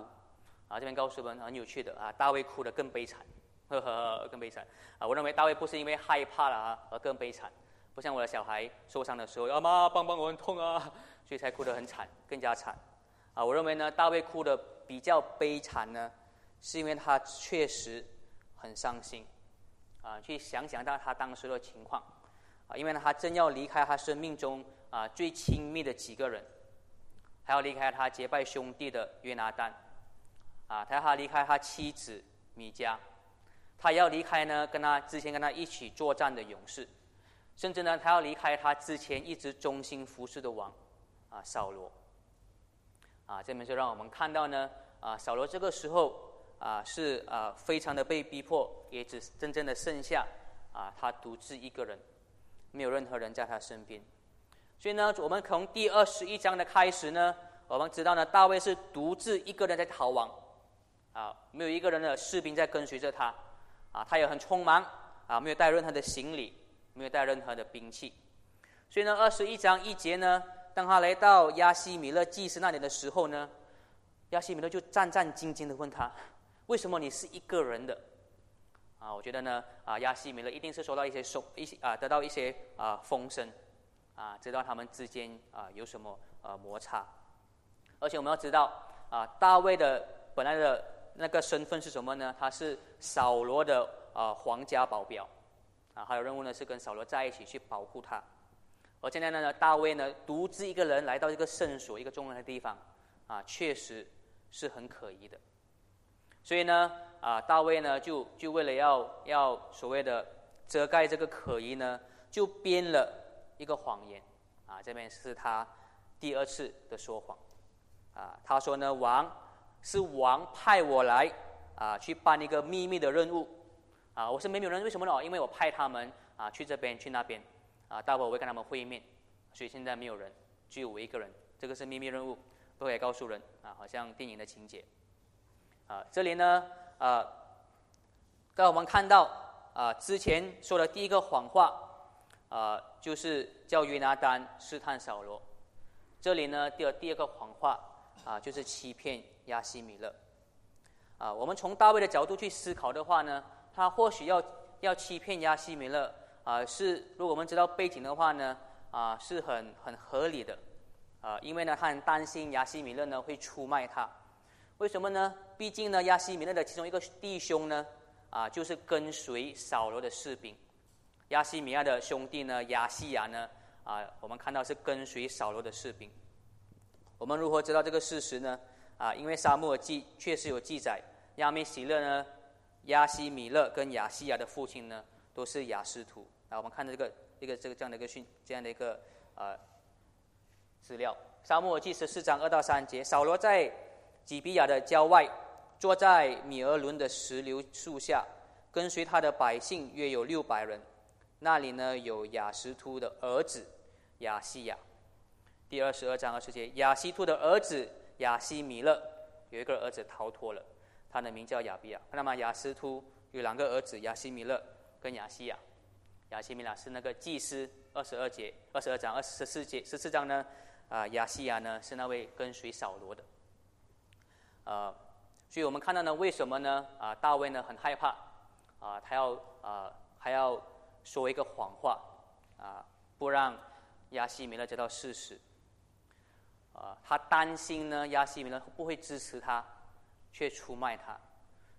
啊，这边告诉我们很有趣的啊，大卫哭得更悲惨，呵呵，更悲惨啊！我认为大卫不是因为害怕了啊而更悲惨，不像我的小孩受伤的时候，阿妈帮帮我，很痛啊，所以才哭得很惨，更加惨啊！我认为呢，大卫哭得比较悲惨呢，是因为他确实很伤心。啊，去想想到他当时的情况。啊，因为呢，他正要离开他生命中啊最亲密的几个人。还要离开他结拜兄弟的约拿丹，啊，他要他离开他妻子米迦，他要离开呢跟他之前跟他一起作战的勇士，甚至呢他要离开他之前一直忠心服侍的王啊扫罗。啊，这边就让我们看到呢啊扫罗这个时候啊是啊非常的被逼迫，也只真正的剩下啊他独自一个人，没有任何人在他身边。所以呢，我们从第二十一章的开始呢，我们知道呢，大卫是独自一个人在逃亡，啊，没有一个人的士兵在跟随着他，啊，他也很匆忙，啊，没有带任何的行李，没有带任何的兵器，所以呢，二十一章一节呢，当他来到亚西米勒祭司那里的时候呢，亚西米勒就战战兢兢的问他，为什么你是一个人的？啊，我觉得呢，啊，亚西米勒一定是收到一些收一些啊，得到一些啊风声。啊，知道他们之间啊有什么呃摩擦，而且我们要知道啊，大卫的本来的那个身份是什么呢？他是扫罗的啊皇家保镖，啊，还有任务呢是跟扫罗在一起去保护他。而现在呢，大卫呢独自一个人来到一个圣所，一个重要的地方，啊，确实是很可疑的。所以呢，啊，大卫呢就就为了要要所谓的遮盖这个可疑呢，就编了。一个谎言，啊，这边是他第二次的说谎，啊，他说呢，王是王派我来，啊，去办一个秘密的任务，啊，我是没有人，为什么呢？因为我派他们啊去这边去那边，啊，待会我会跟他们会面，所以现在没有人，只有我一个人，这个是秘密任务，不可以告诉人，啊，好像电影的情节，啊，这里呢，啊，刚我们看到啊之前说的第一个谎话。啊，就是叫约拿丹试探扫罗。这里呢，第二第二个谎话啊，就是欺骗亚西米勒。啊，我们从大卫的角度去思考的话呢，他或许要要欺骗亚西米勒啊，是如果我们知道背景的话呢，啊，是很很合理的。啊，因为呢，他很担心亚西米勒呢会出卖他。为什么呢？毕竟呢，亚西米勒的其中一个弟兄呢，啊，就是跟随扫罗的士兵。亚西米亚的兄弟呢？亚西亚呢？啊，我们看到是跟随扫罗的士兵。我们如何知道这个事实呢？啊，因为沙漠记确实有记载，亚米喜勒呢，亚西米勒跟亚西亚的父亲呢，都是亚斯图。啊，我们看到这个一个这个这样的一个讯，这样的一个呃资料。沙漠记十四章二到三节，扫罗在基比亚的郊外，坐在米俄伦的石榴树下，跟随他的百姓约有六百人。那里呢有雅什突的儿子雅西亚，第二十二章二十节，雅西突的儿子雅西米勒有一个儿子逃脱了，他的名叫雅比亚。那么雅斯突有两个儿子雅西米勒跟雅西亚，雅西米勒是那个祭司，二十二节二十二章二十四节十四章呢，啊亚西亚呢是那位跟随扫罗的，呃，所以我们看到呢，为什么呢？啊大卫呢很害怕，啊他要啊还要。说一个谎话，啊，不让亚西米勒知道事实，啊，他担心呢，亚西米勒不会支持他，却出卖他。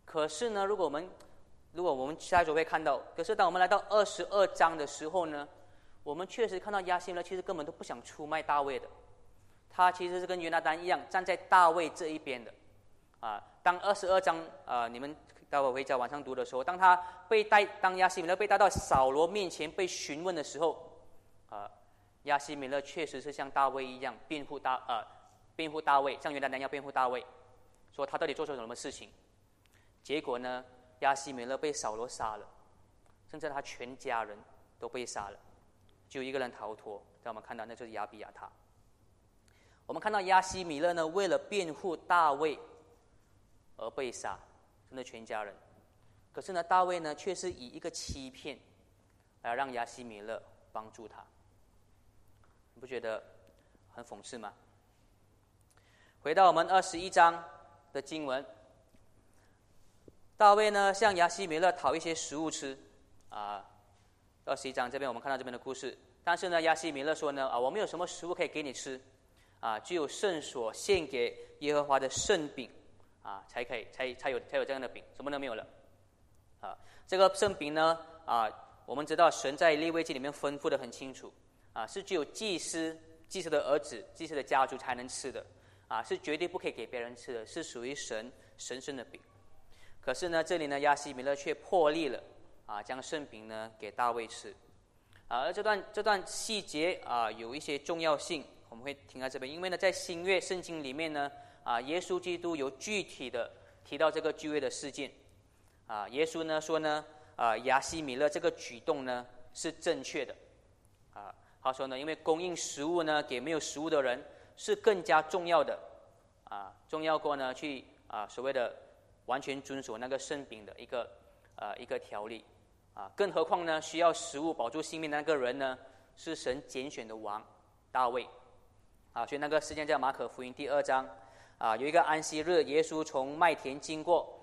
可是呢，如果我们如果我们下一组会看到，可是当我们来到二十二章的时候呢，我们确实看到亚西米勒其实根本都不想出卖大卫的，他其实是跟约拿丹一样站在大卫这一边的，啊，当二十二章啊，你们。待会会在晚上读的时候，当他被带，当亚西米勒被带到扫罗面前被询问的时候，啊，亚西米勒确实是像大卫一样辩护大，呃，辩护大卫，像原来那样辩护大卫，说他到底做错什么事情。结果呢，亚西米勒被扫罗杀了，甚至他全家人都被杀了，就一个人逃脱。让我们看到，那就是亚比亚他。我们看到亚西米勒呢，为了辩护大卫而被杀。真的全家人，可是呢，大卫呢，却是以一个欺骗来让亚西米勒帮助他，你不觉得很讽刺吗？回到我们二十一章的经文，大卫呢向亚西米勒讨一些食物吃，啊，二十一章这边我们看到这边的故事，但是呢，亚西米勒说呢，啊，我没有什么食物可以给你吃，啊，只有圣所献给耶和华的圣饼。啊，才可以，才才有才有这样的饼，什么都没有了。啊，这个圣饼呢，啊，我们知道神在立位记里面吩咐的很清楚，啊，是只有祭司、祭司的儿子、祭司的家族才能吃的，啊，是绝对不可以给别人吃的，是属于神神圣的饼。可是呢，这里呢，亚西米勒却破例了，啊，将圣饼呢给大卫吃。啊，而这段这段细节啊，有一些重要性，我们会停在这边，因为呢，在新约圣经里面呢，啊，耶稣基督有具体的提到这个聚会的事件。啊，耶稣呢说呢，啊，亚西米勒这个举动呢是正确的。啊，他说呢，因为供应食物呢给没有食物的人是更加重要的，啊，重要过呢去啊所谓的。完全遵守那个圣饼的一个呃一个条例啊，更何况呢，需要食物保住性命的那个人呢，是神拣选的王大卫啊。所以那个事件在马可福音第二章啊，有一个安息日，耶稣从麦田经过，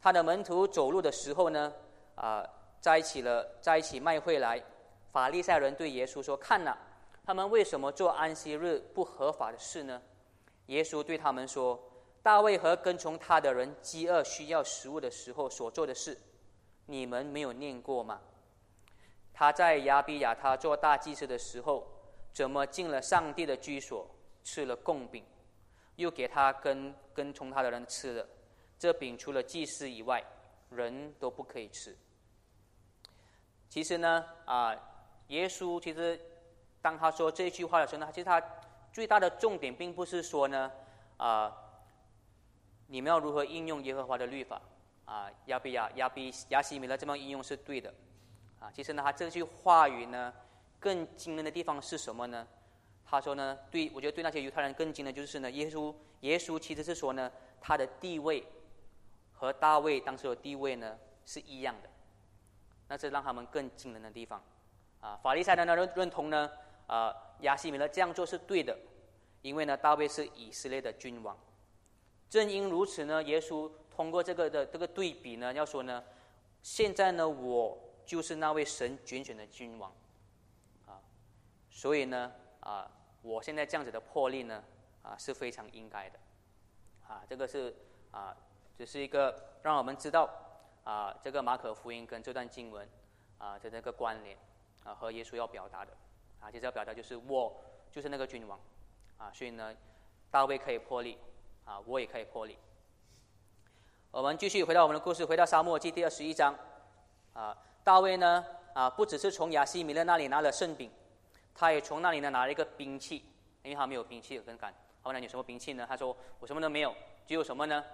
他的门徒走路的时候呢啊，摘起了，摘起麦穗来，法利赛人对耶稣说：“看呐，他们为什么做安息日不合法的事呢？”耶稣对他们说。大卫和跟从他的人饥饿需要食物的时候所做的事，你们没有念过吗？他在亚比亚他做大祭司的时候，怎么进了上帝的居所，吃了贡饼，又给他跟跟从他的人吃了？这饼除了祭司以外，人都不可以吃。其实呢，啊，耶稣其实当他说这句话的时候呢，其实他最大的重点并不是说呢，啊。你们要如何应用耶和华的律法？啊，亚比亚、亚比亚西米勒这么应用是对的。啊，其实呢，他这句话语呢，更惊人的地方是什么呢？他说呢，对我觉得对那些犹太人更惊的就是呢，耶稣耶稣其实是说呢，他的地位和大卫当时的地位呢是一样的。那是让他们更惊人的地方。啊，法利赛人呢认认同呢，啊，亚西米勒这样做是对的，因为呢，大卫是以色列的君王。正因如此呢，耶稣通过这个的这个对比呢，要说呢，现在呢，我就是那位神拣选的君王，啊，所以呢，啊，我现在这样子的破例呢，啊，是非常应该的，啊，这个是啊，只是一个让我们知道啊，这个马可福音跟这段经文啊的那个关联啊，和耶稣要表达的啊，就是要表达就是我就是那个君王，啊，所以呢，大卫可以破例。啊，我也可以破例。我们继续回到我们的故事，回到沙漠记第二十一章。啊，大卫呢，啊，不只是从亚西米勒那里拿了圣饼，他也从那里呢拿了一个兵器，因为他没有兵器，很敢。他问你什么兵器呢？他说我什么都没有，只有什么呢？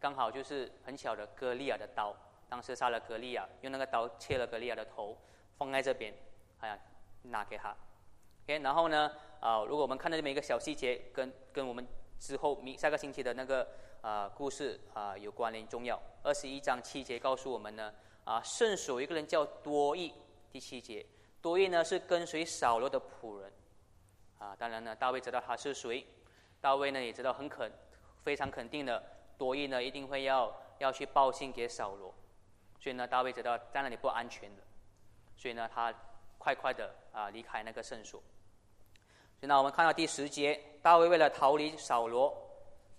刚好就是很巧的格利亚的刀。当时杀了格利亚，用那个刀切了格利亚的头，放在这边，哎呀，拿给他。OK，然后呢，啊，如果我们看到这么一个小细节，跟跟我们。之后，明下个星期的那个啊故事啊有关联重要。二十一章七节告诉我们呢，啊，圣所一个人叫多益。第七节，多益呢是跟随扫罗的仆人，啊，当然呢，大卫知道他是谁，大卫呢也知道很肯非常肯定的，多益呢一定会要要去报信给扫罗，所以呢，大卫知道在那里不安全的，所以呢，他快快的啊离开那个圣所。所以呢我们看到第十节，大卫为了逃离扫罗，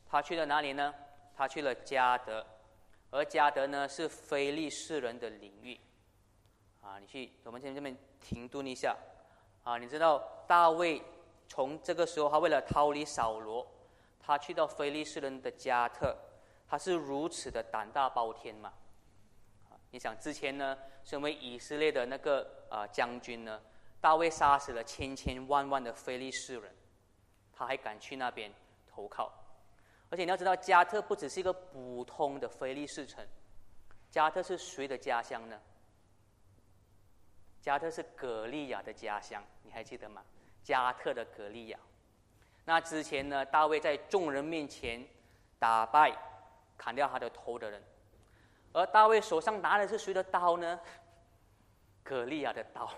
他去了哪里呢？他去了加德，而加德呢是非利士人的领域。你去，我们先这边停顿一下。啊，你知道大卫从这个时候，他为了逃离扫罗，他去到非利士人的加特，他是如此的胆大包天嘛？你想之前呢，身为以色列的那个啊将军呢？大卫杀死了千千万万的非利士人，他还敢去那边投靠。而且你要知道，加特不只是一个普通的非利士城，加特是谁的家乡呢？加特是格利亚的家乡，你还记得吗？加特的格利亚。那之前呢，大卫在众人面前打败、砍掉他的头的人，而大卫手上拿的是谁的刀呢？格利亚的刀。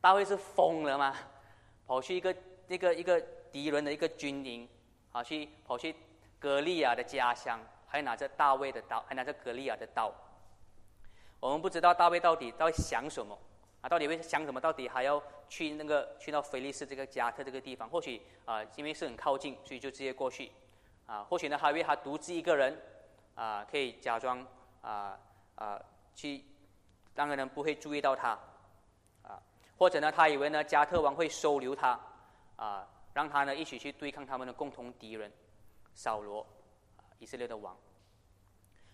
大卫是疯了吗？跑去一个一个一个敌人的一个军营，跑去跑去格利亚的家乡，还拿着大卫的刀，还拿着格利亚的刀。我们不知道大卫到底到底想什么到底会想什么？到底还要去那个去到菲利斯这个加特这个地方？或许啊，因为是很靠近，所以就直接过去啊。或许呢，还为他独自一个人啊，可以假装啊啊去让人不会注意到他啊。或者呢，他以为呢，加特王会收留他，啊，让他呢一起去对抗他们的共同敌人，扫罗，以色列的王。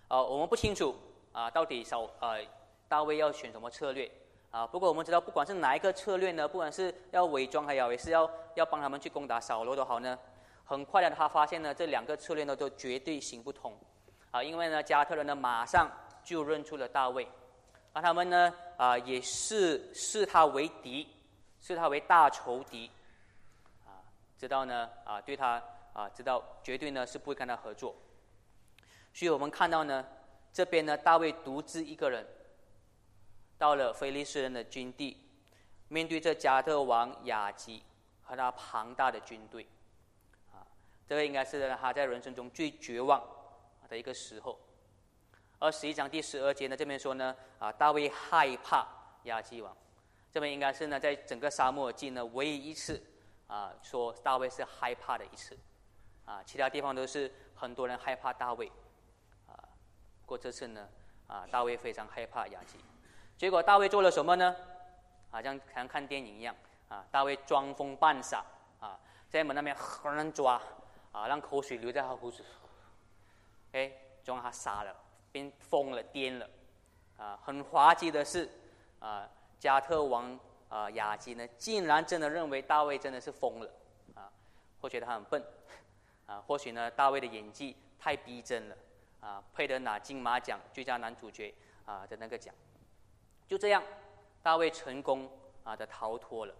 呃，我们不清楚啊，到底扫呃大卫要选什么策略啊？不过我们知道，不管是哪一个策略呢，不管是要伪装还也是要要帮他们去攻打扫罗都好呢，很快的他发现呢，这两个策略呢都绝对行不通啊，因为呢加特人呢马上就认出了大卫，而他们呢啊也是视他为敌，视他为大仇敌啊，知道呢啊对他啊知道绝对呢是不会跟他合作。所以我们看到呢，这边呢，大卫独自一个人，到了菲利斯人的军地，面对这加特王亚基和他庞大的军队，啊，这个应该是他在人生中最绝望的一个时候。而十一章第十二节呢，这边说呢，啊，大卫害怕亚基王，这边应该是呢，在整个沙漠记呢，唯一一次啊，说大卫是害怕的一次，啊，其他地方都是很多人害怕大卫。啊过这次呢，啊，大卫非常害怕雅基，结果大卫做了什么呢？啊，像像看电影一样，啊，大卫装疯扮傻，啊，在门那边狠狠抓，啊，让口水流在他胡子，哎，就让他傻了，变疯了，癫了，啊，很滑稽的是，啊，加特王啊雅基呢，竟然真的认为大卫真的是疯了，啊，或觉得他很笨，啊，或许呢，大卫的演技太逼真了。啊，配得拿金马奖最佳男主角啊的那个奖，就这样，大卫成功啊的逃脱了。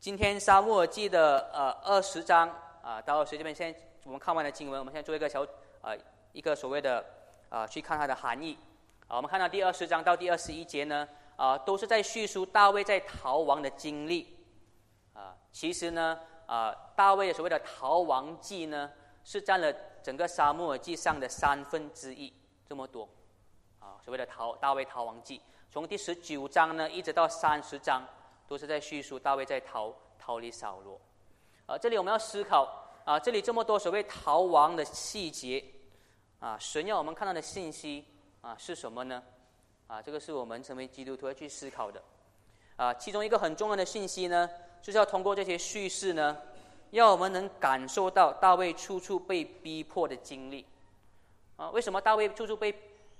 今天沙漠记的呃二十章啊到二十这边，现在我们看完了经文，我们现在做一个小啊一个所谓的啊去看它的含义啊。我们看到第二十章到第二十一节呢啊，都是在叙述大卫在逃亡的经历啊。其实呢啊，大卫所谓的逃亡记呢。是占了整个沙漠记上的三分之一，这么多，所谓的逃大卫逃亡记，从第十九章呢一直到三十章，都是在叙述大卫在逃逃离扫罗，啊，这里我们要思考啊，这里这么多所谓逃亡的细节，啊，神要我们看到的信息啊是什么呢？啊，这个是我们成为基督徒要去思考的，啊，其中一个很重要的信息呢，就是要通过这些叙事呢。要我们能感受到大卫处处被逼迫的经历，啊，为什么大卫处处被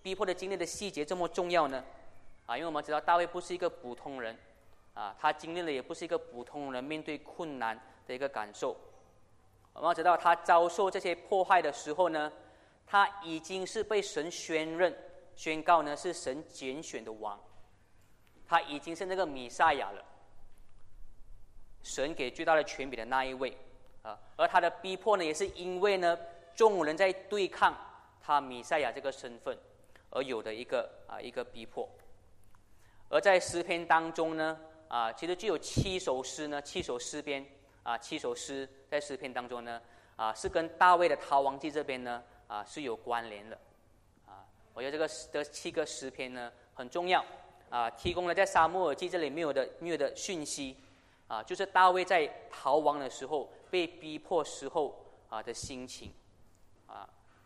逼迫的经历的细节这么重要呢？啊，因为我们知道大卫不是一个普通人，啊，他经历了也不是一个普通人面对困难的一个感受。我们知道他遭受这些迫害的时候呢，他已经是被神宣认、宣告呢是神拣选的王，他已经是那个米赛亚了。神给最大的权柄的那一位，啊，而他的逼迫呢，也是因为呢，众人在对抗他米赛亚这个身份，而有的一个啊一个逼迫。而在诗篇当中呢，啊，其实就有七首诗呢，七首诗篇啊，七首诗在诗篇当中呢，啊，是跟大卫的逃亡记这边呢，啊，是有关联的，啊，我觉得这个这七个诗篇呢很重要，啊，提供了在沙漠耳记这里没有的没有的讯息。啊，就是大卫在逃亡的时候，被逼迫时候啊的心情，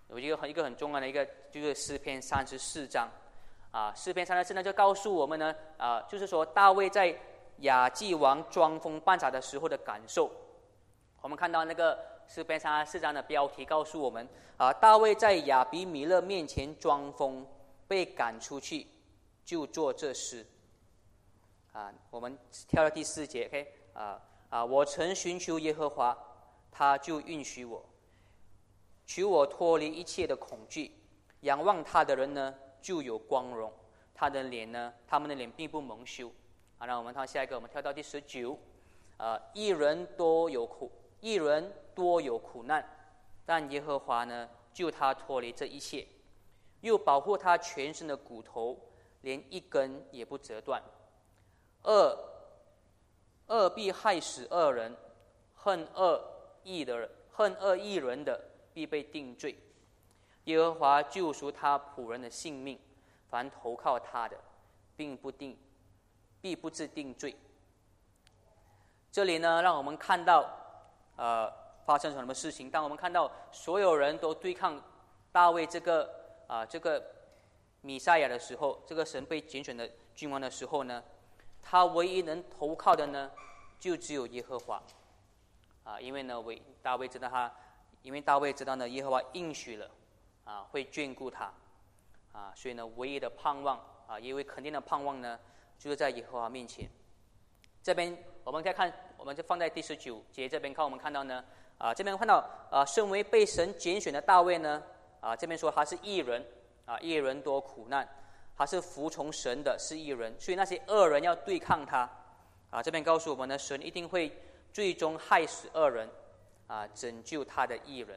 有一个很一个很重要的一个就是诗篇三十四章，啊，诗篇三十四呢就告诉我们呢，啊，就是说大卫在亚季王装疯扮傻的时候的感受。我们看到那个诗篇三十四章的标题告诉我们，啊，大卫在亚比米勒面前装疯，被赶出去，就做这事。啊，我们跳到第四节，OK，啊啊，我曾寻求耶和华，他就允许我，取我脱离一切的恐惧，仰望他的人呢就有光荣，他的脸呢，他们的脸并不蒙羞。好，那我们看下一个，我们跳到第十九，啊，一人多有苦，一人多有苦难，但耶和华呢救他脱离这一切，又保护他全身的骨头，连一根也不折断。恶恶必害死恶人，恨恶义的人，恨恶义人的必被定罪。耶和华救赎他仆人的性命，凡投靠他的，并不定，必不致定罪。这里呢，让我们看到，呃，发生什么事情？当我们看到所有人都对抗大卫这个啊这个米赛亚的时候，这个神被拣选的君王的时候呢？他唯一能投靠的呢，就只有耶和华，啊，因为呢，为大卫知道他，因为大卫知道呢，耶和华应许了，啊会眷顾他，啊，所以呢，唯一的盼望啊，因为肯定的盼望呢，就是在耶和华面前。这边我们再看，我们就放在第十九节这边看，我们看到呢，啊，这边看到啊，身为被神拣选的大卫呢，啊，这边说他是异人，啊，异人多苦难，他是服从神的，是异人，所以那些恶人要对抗他，啊，这边告诉我们呢，神一定会最终害死恶人，啊，拯救他的异人，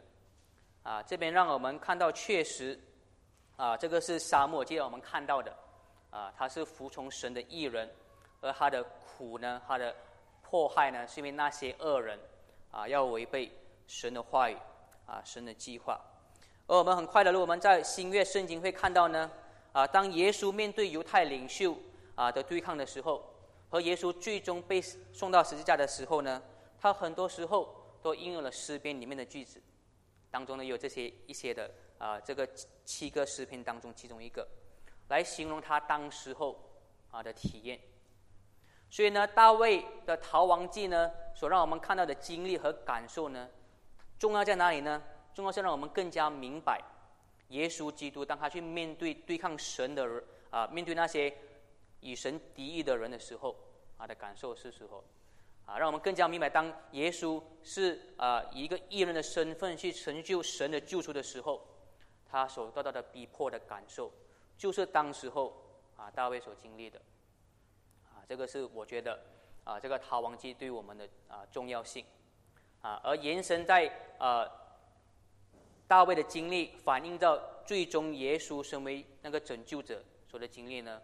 啊，这边让我们看到确实，啊，这个是沙漠，记得我们看到的，啊，他是服从神的异人。而他的苦呢，他的迫害呢，是因为那些恶人啊，要违背神的话语啊，神的计划。而我们很快的，如果我们在新约圣经会看到呢，啊，当耶稣面对犹太领袖啊的对抗的时候，和耶稣最终被送到十字架的时候呢，他很多时候都应用了诗篇里面的句子，当中呢有这些一些的啊，这个七个诗篇当中其中一个，来形容他当时候啊的体验。所以呢，大卫的逃亡记呢，所让我们看到的经历和感受呢，重要在哪里呢？重要是让我们更加明白，耶稣基督当他去面对对抗神的人啊，面对那些与神敌意的人的时候，他的感受是时候啊，让我们更加明白，当耶稣是啊以一个艺人的身份去成就神的救赎的时候，他所得到的逼迫的感受，就是当时候啊大卫所经历的。啊这个是我觉得啊，这个逃亡记对我们的啊重要性啊，而延伸在呃大卫的经历，反映到最终耶稣身为那个拯救者所的经历呢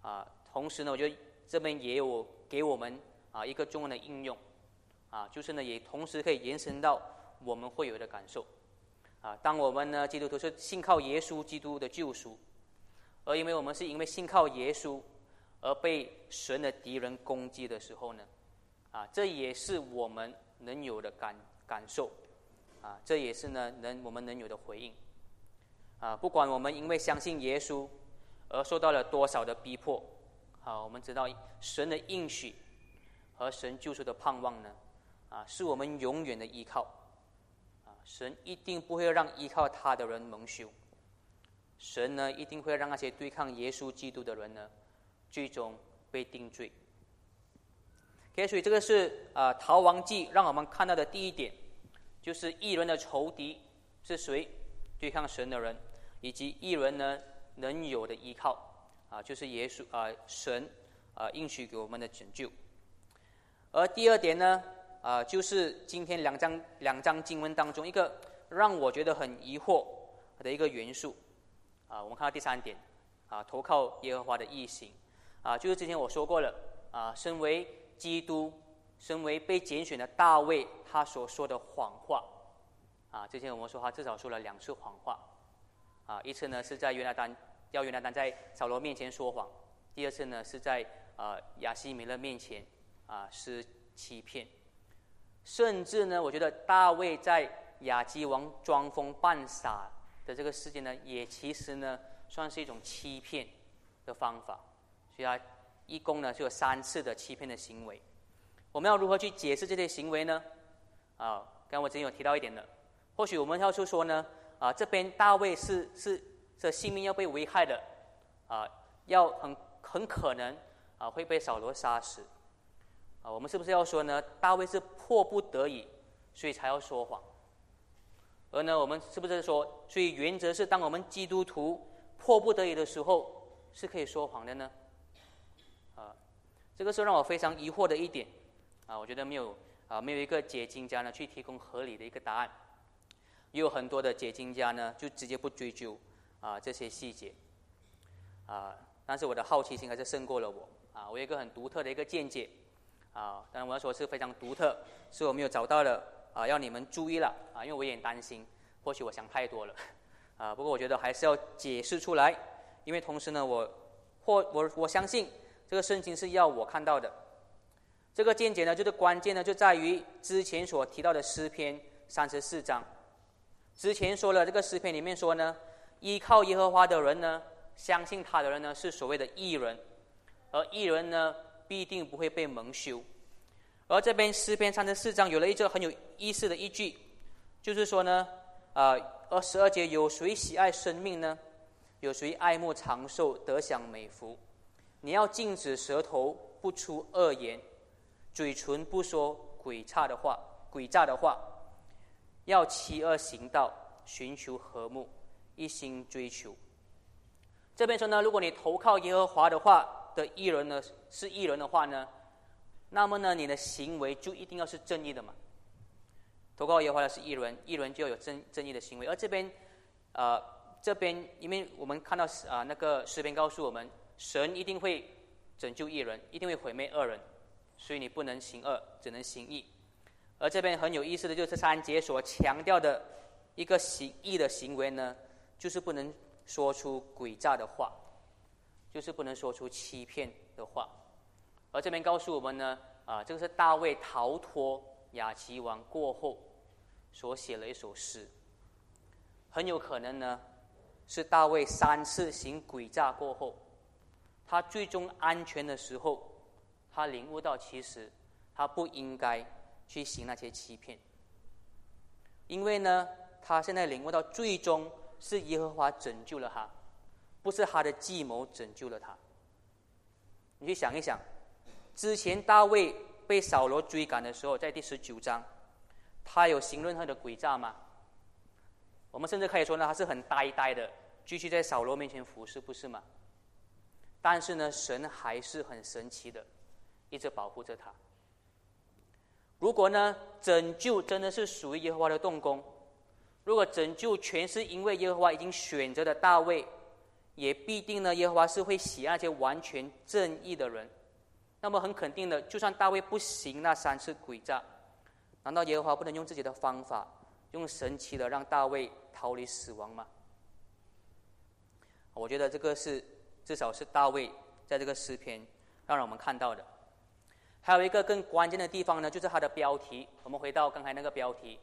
啊，同时呢，我觉得这边也有给我们啊一个中文的应用啊，就是呢，也同时可以延伸到我们会有的感受啊，当我们呢基督徒是信靠耶稣基督的救赎，而因为我们是因为信靠耶稣。而被神的敌人攻击的时候呢，啊，这也是我们能有的感感受，啊，这也是呢能我们能有的回应，啊，不管我们因为相信耶稣而受到了多少的逼迫，好，我们知道神的应许和神救赎的盼望呢，啊，是我们永远的依靠，啊，神一定不会让依靠他的人蒙羞，神呢一定会让那些对抗耶稣基督的人呢。最终被定罪。OK，所以这个是啊逃亡记让我们看到的第一点，就是异人的仇敌是谁？对抗神的人，以及异人呢能有的依靠啊，就是耶稣啊神啊应许给我们的拯救。而第二点呢啊，就是今天两章两章经文当中一个让我觉得很疑惑的一个元素啊，我们看到第三点啊，投靠耶和华的异行。啊，就是之前我说过了啊，身为基督，身为被拣选的大卫，他所说的谎话，啊，之前我们说他至少说了两次谎话，啊，一次呢是在约拿丹，要约拿丹在扫罗面前说谎，第二次呢是在啊亚西米勒面前啊是欺骗，甚至呢，我觉得大卫在亚基王装疯扮傻的这个事件呢，也其实呢算是一种欺骗的方法。所以他一共呢就有三次的欺骗的行为，我们要如何去解释这些行为呢？啊，刚我之前有提到一点的，或许我们要去说呢，啊，这边大卫是是这性命要被危害的，啊，要很很可能啊会被扫罗杀死，啊，我们是不是要说呢？大卫是迫不得已，所以才要说谎，而呢，我们是不是说，所以原则是，当我们基督徒迫不得已的时候，是可以说谎的呢？啊这个是让我非常疑惑的一点，啊，我觉得没有啊，没有一个解经家呢去提供合理的一个答案，也有很多的解经家呢就直接不追究啊这些细节，啊，但是我的好奇心还是胜过了我，啊，我有一个很独特的一个见解，啊，当然我要说是非常独特，是我没有找到的啊，要你们注意了啊，因为我也担心，或许我想太多了，啊，不过我觉得还是要解释出来，因为同时呢，我或我我相信。这个圣经是要我看到的，这个见解呢，就是关键呢，就在于之前所提到的诗篇三十四章，之前说了这个诗篇里面说呢，依靠耶和华的人呢，相信他的人呢，是所谓的义人，而义人呢，必定不会被蒙羞。而这边诗篇三十四章有了一个很有意思的依据，就是说呢，啊二十二节，有谁喜爱生命呢？有谁爱慕长寿，得享美福？你要禁止舌头不出恶言，嘴唇不说诡诈的话，诡诈的话。要弃恶行道，寻求和睦，一心追求。这边说呢，如果你投靠耶和华的话的艺人呢，是艺人的话呢，那么呢，你的行为就一定要是正义的嘛。投靠耶和华是艺人，艺人就要有正正义的行为。而这边，呃，这边因为我们看到啊，那个诗篇告诉我们，神一定会拯救艺人，一定会毁灭恶人，所以你不能行恶，只能行义。而这边很有意思的就是三节所强调的一个行义的行为呢，就是不能说出诡诈的话，就是不能说出欺骗的话。而这边告诉我们呢，啊，这个是大卫逃脱亚齐王过后所写了一首诗，很有可能呢是大卫三次行诡诈过后，他最终安全的时候，他领悟到其实他不应该。去行那些欺骗，因为呢，他现在领悟到，最终是耶和华拯救了他，不是他的计谋拯救了他。你去想一想，之前大卫被扫罗追赶的时候，在第十九章，他有行任何的诡诈吗？我们甚至可以说呢，他是很呆呆的，继续在扫罗面前服侍，不是吗？但是呢，神还是很神奇的，一直保护着他。如果呢，拯救真的是属于耶和华的动工，如果拯救全是因为耶和华已经选择的大卫，也必定呢，耶和华是会喜爱那些完全正义的人。那么很肯定的，就算大卫不行那三次诡诈，难道耶和华不能用自己的方法，用神奇的让大卫逃离死亡吗？我觉得这个是至少是大卫在这个诗篇让我们看到的。还有一个更关键的地方呢，就是它的标题。我们回到刚才那个标题，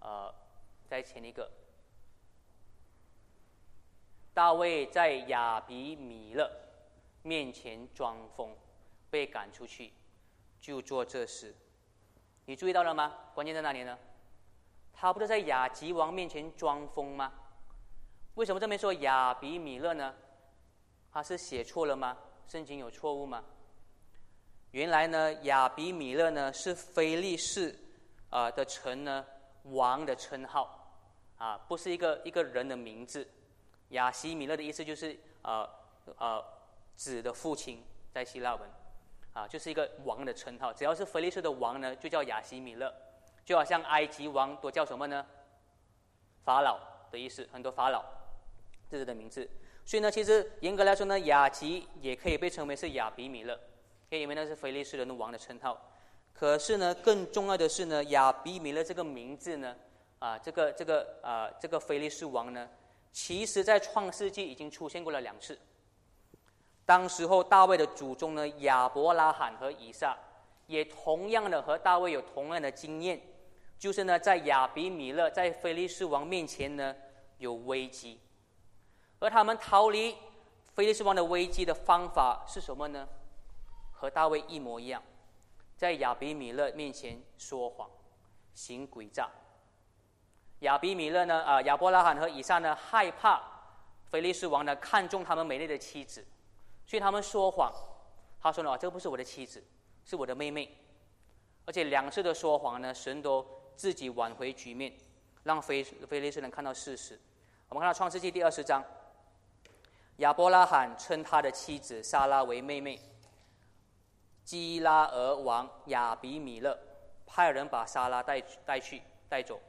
呃，再前一个，大卫在亚比米勒面前装疯，被赶出去，就做这事。你注意到了吗？关键在哪里呢？他不是在亚吉王面前装疯吗？为什么这边说亚比米勒呢？他是写错了吗？圣经有错误吗？原来呢，亚比米勒呢是菲利士啊的城呢王的称号，啊，不是一个一个人的名字。亚西米勒的意思就是呃呃子的父亲，在希腊文，啊，就是一个王的称号。只要是菲利士的王呢，就叫亚西米勒，就好像埃及王都叫什么呢？法老的意思，很多法老这是的名字。所以呢，其实严格来说呢，雅吉也可以被称为是亚比米勒。可以因为那是菲利士人的王的称号，可是呢，更重要的是呢，亚比米勒这个名字呢，啊，这个这个啊，这个菲利士王呢，其实在创世纪已经出现过了两次。当时候大卫的祖宗呢，亚伯拉罕和以撒，也同样的和大卫有同样的经验，就是呢，在亚比米勒在菲利士王面前呢有危机，而他们逃离菲利士王的危机的方法是什么呢？和大卫一模一样，在亚比米勒面前说谎，行诡诈。亚比米勒呢？啊，亚伯拉罕和以撒呢？害怕菲利斯王呢看中他们美丽的妻子，所以他们说谎。他说呢：“这不是我的妻子，是我的妹妹。”而且两次的说谎呢，神都自己挽回局面，让菲菲利斯能看到事实。我们看到创世纪第二十章，亚伯拉罕称他的妻子莎拉为妹妹。基拉尔王亚比米勒派人把莎拉带带去带走。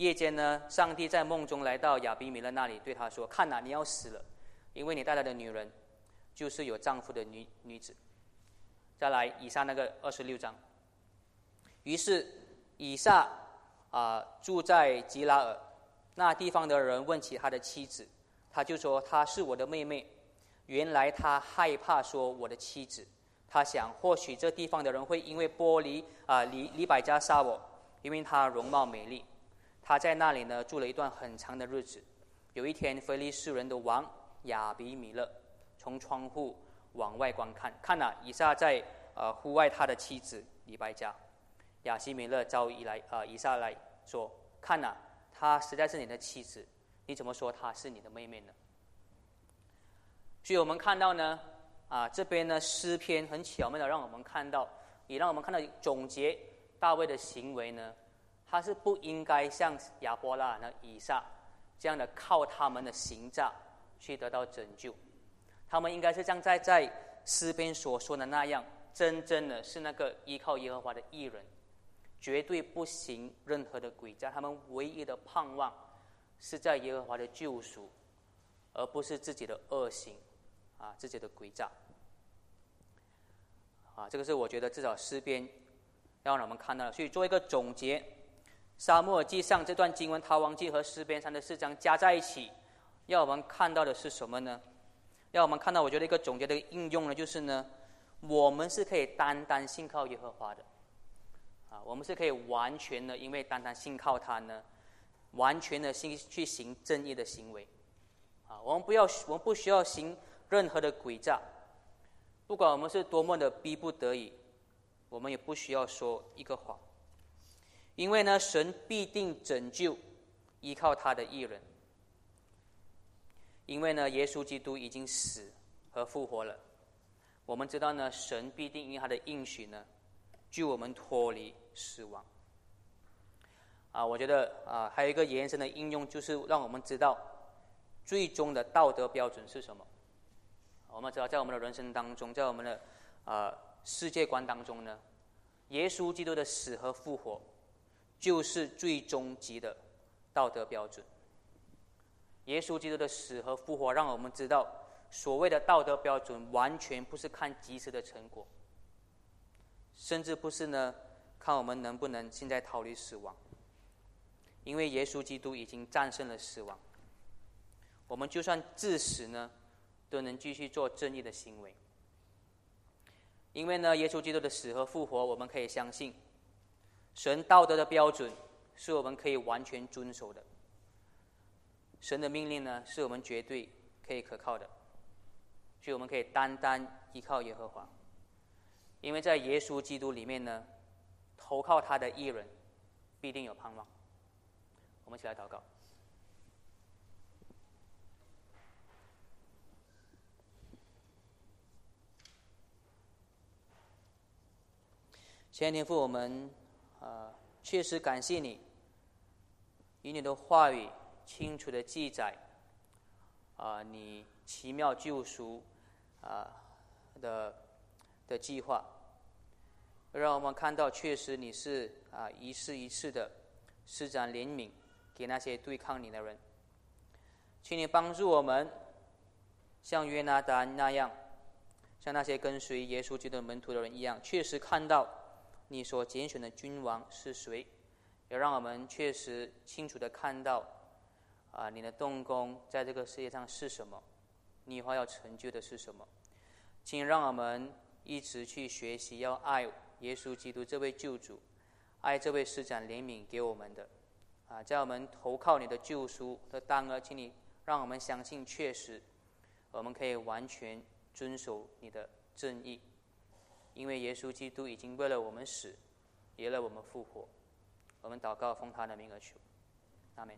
夜间呢，上帝在梦中来到亚比米勒那里，对他说：“看呐，你要死了，因为你带来的女人就是有丈夫的女女子。”再来，以下那个二十六章。于是以撒啊住在吉拉尔那地方的人问起他的妻子，他就说：“她是我的妹妹。”原来他害怕说我的妻子。他想，或许这地方的人会因为玻璃啊，李李百家杀我，因为她容貌美丽。他在那里呢住了一段很长的日子。有一天，菲利士人的王亚比米勒从窗户往外观看，看了以撒在呃户外他的妻子李百家。亚西米勒召以来啊以撒来说，看呐，她实在是你的妻子，你怎么说她是你的妹妹呢？所以我们看到呢，啊，这边呢诗篇很巧妙的让我们看到，也让我们看到总结大卫的行为呢，他是不应该像亚伯拉那以撒这样的靠他们的行诈去得到拯救，他们应该是像在在诗篇所说的那样，真正的是那个依靠耶和华的艺人，绝对不行任何的诡诈，他们唯一的盼望是在耶和华的救赎，而不是自己的恶行。啊，自己的诡诈，啊，这个是我觉得至少诗篇让我们看到的。所以做一个总结，《沙漠记上》这段经文，逃亡记和诗篇三的四章加在一起，要我们看到的是什么呢？要我们看到，我觉得一个总结的应用呢，就是呢，我们是可以单单信靠耶和华的，啊，我们是可以完全的，因为单单信靠他呢，完全的信去行正义的行为，啊，我们不要，我们不需要行。任何的诡诈，不管我们是多么的逼不得已，我们也不需要说一个谎，因为呢，神必定拯救依靠他的艺人，因为呢，耶稣基督已经死和复活了，我们知道呢，神必定因他的应许呢，救我们脱离死亡。啊，我觉得啊，还有一个延伸的应用，就是让我们知道最终的道德标准是什么。我们知道，在我们的人生当中，在我们的啊世界观当中呢，耶稣基督的死和复活，就是最终极的道德标准。耶稣基督的死和复活，让我们知道，所谓的道德标准，完全不是看及时的成果，甚至不是呢，看我们能不能现在逃离死亡，因为耶稣基督已经战胜了死亡，我们就算致死呢。都能继续做正义的行为，因为呢，耶稣基督的死和复活，我们可以相信，神道德的标准是我们可以完全遵守的，神的命令呢，是我们绝对可以可靠的，所以我们可以单单依靠耶和华，因为在耶稣基督里面呢，投靠他的艺人必定有盼望。我们一起来祷告。前天父，我们啊确实感谢你，以你的话语清楚的记载啊你奇妙救赎啊的的计划，让我们看到确实你是啊一次一次的施展怜悯给那些对抗你的人，请你帮助我们像约拿丹那样，像那些跟随耶稣基督门徒的人一样，确实看到。你所拣选的君王是谁？也让我们确实清楚的看到，啊，你的动工在这个世界上是什么？你以后要成就的是什么？请让我们一直去学习，要爱耶稣基督这位救主，爱这位施展怜悯给我们的，啊，在我们投靠你的救赎的当儿，请你让我们相信，确实我们可以完全遵守你的正义。因为耶稣基督已经为了我们死，也为了我们复活，我们祷告奉他的名而求，阿门。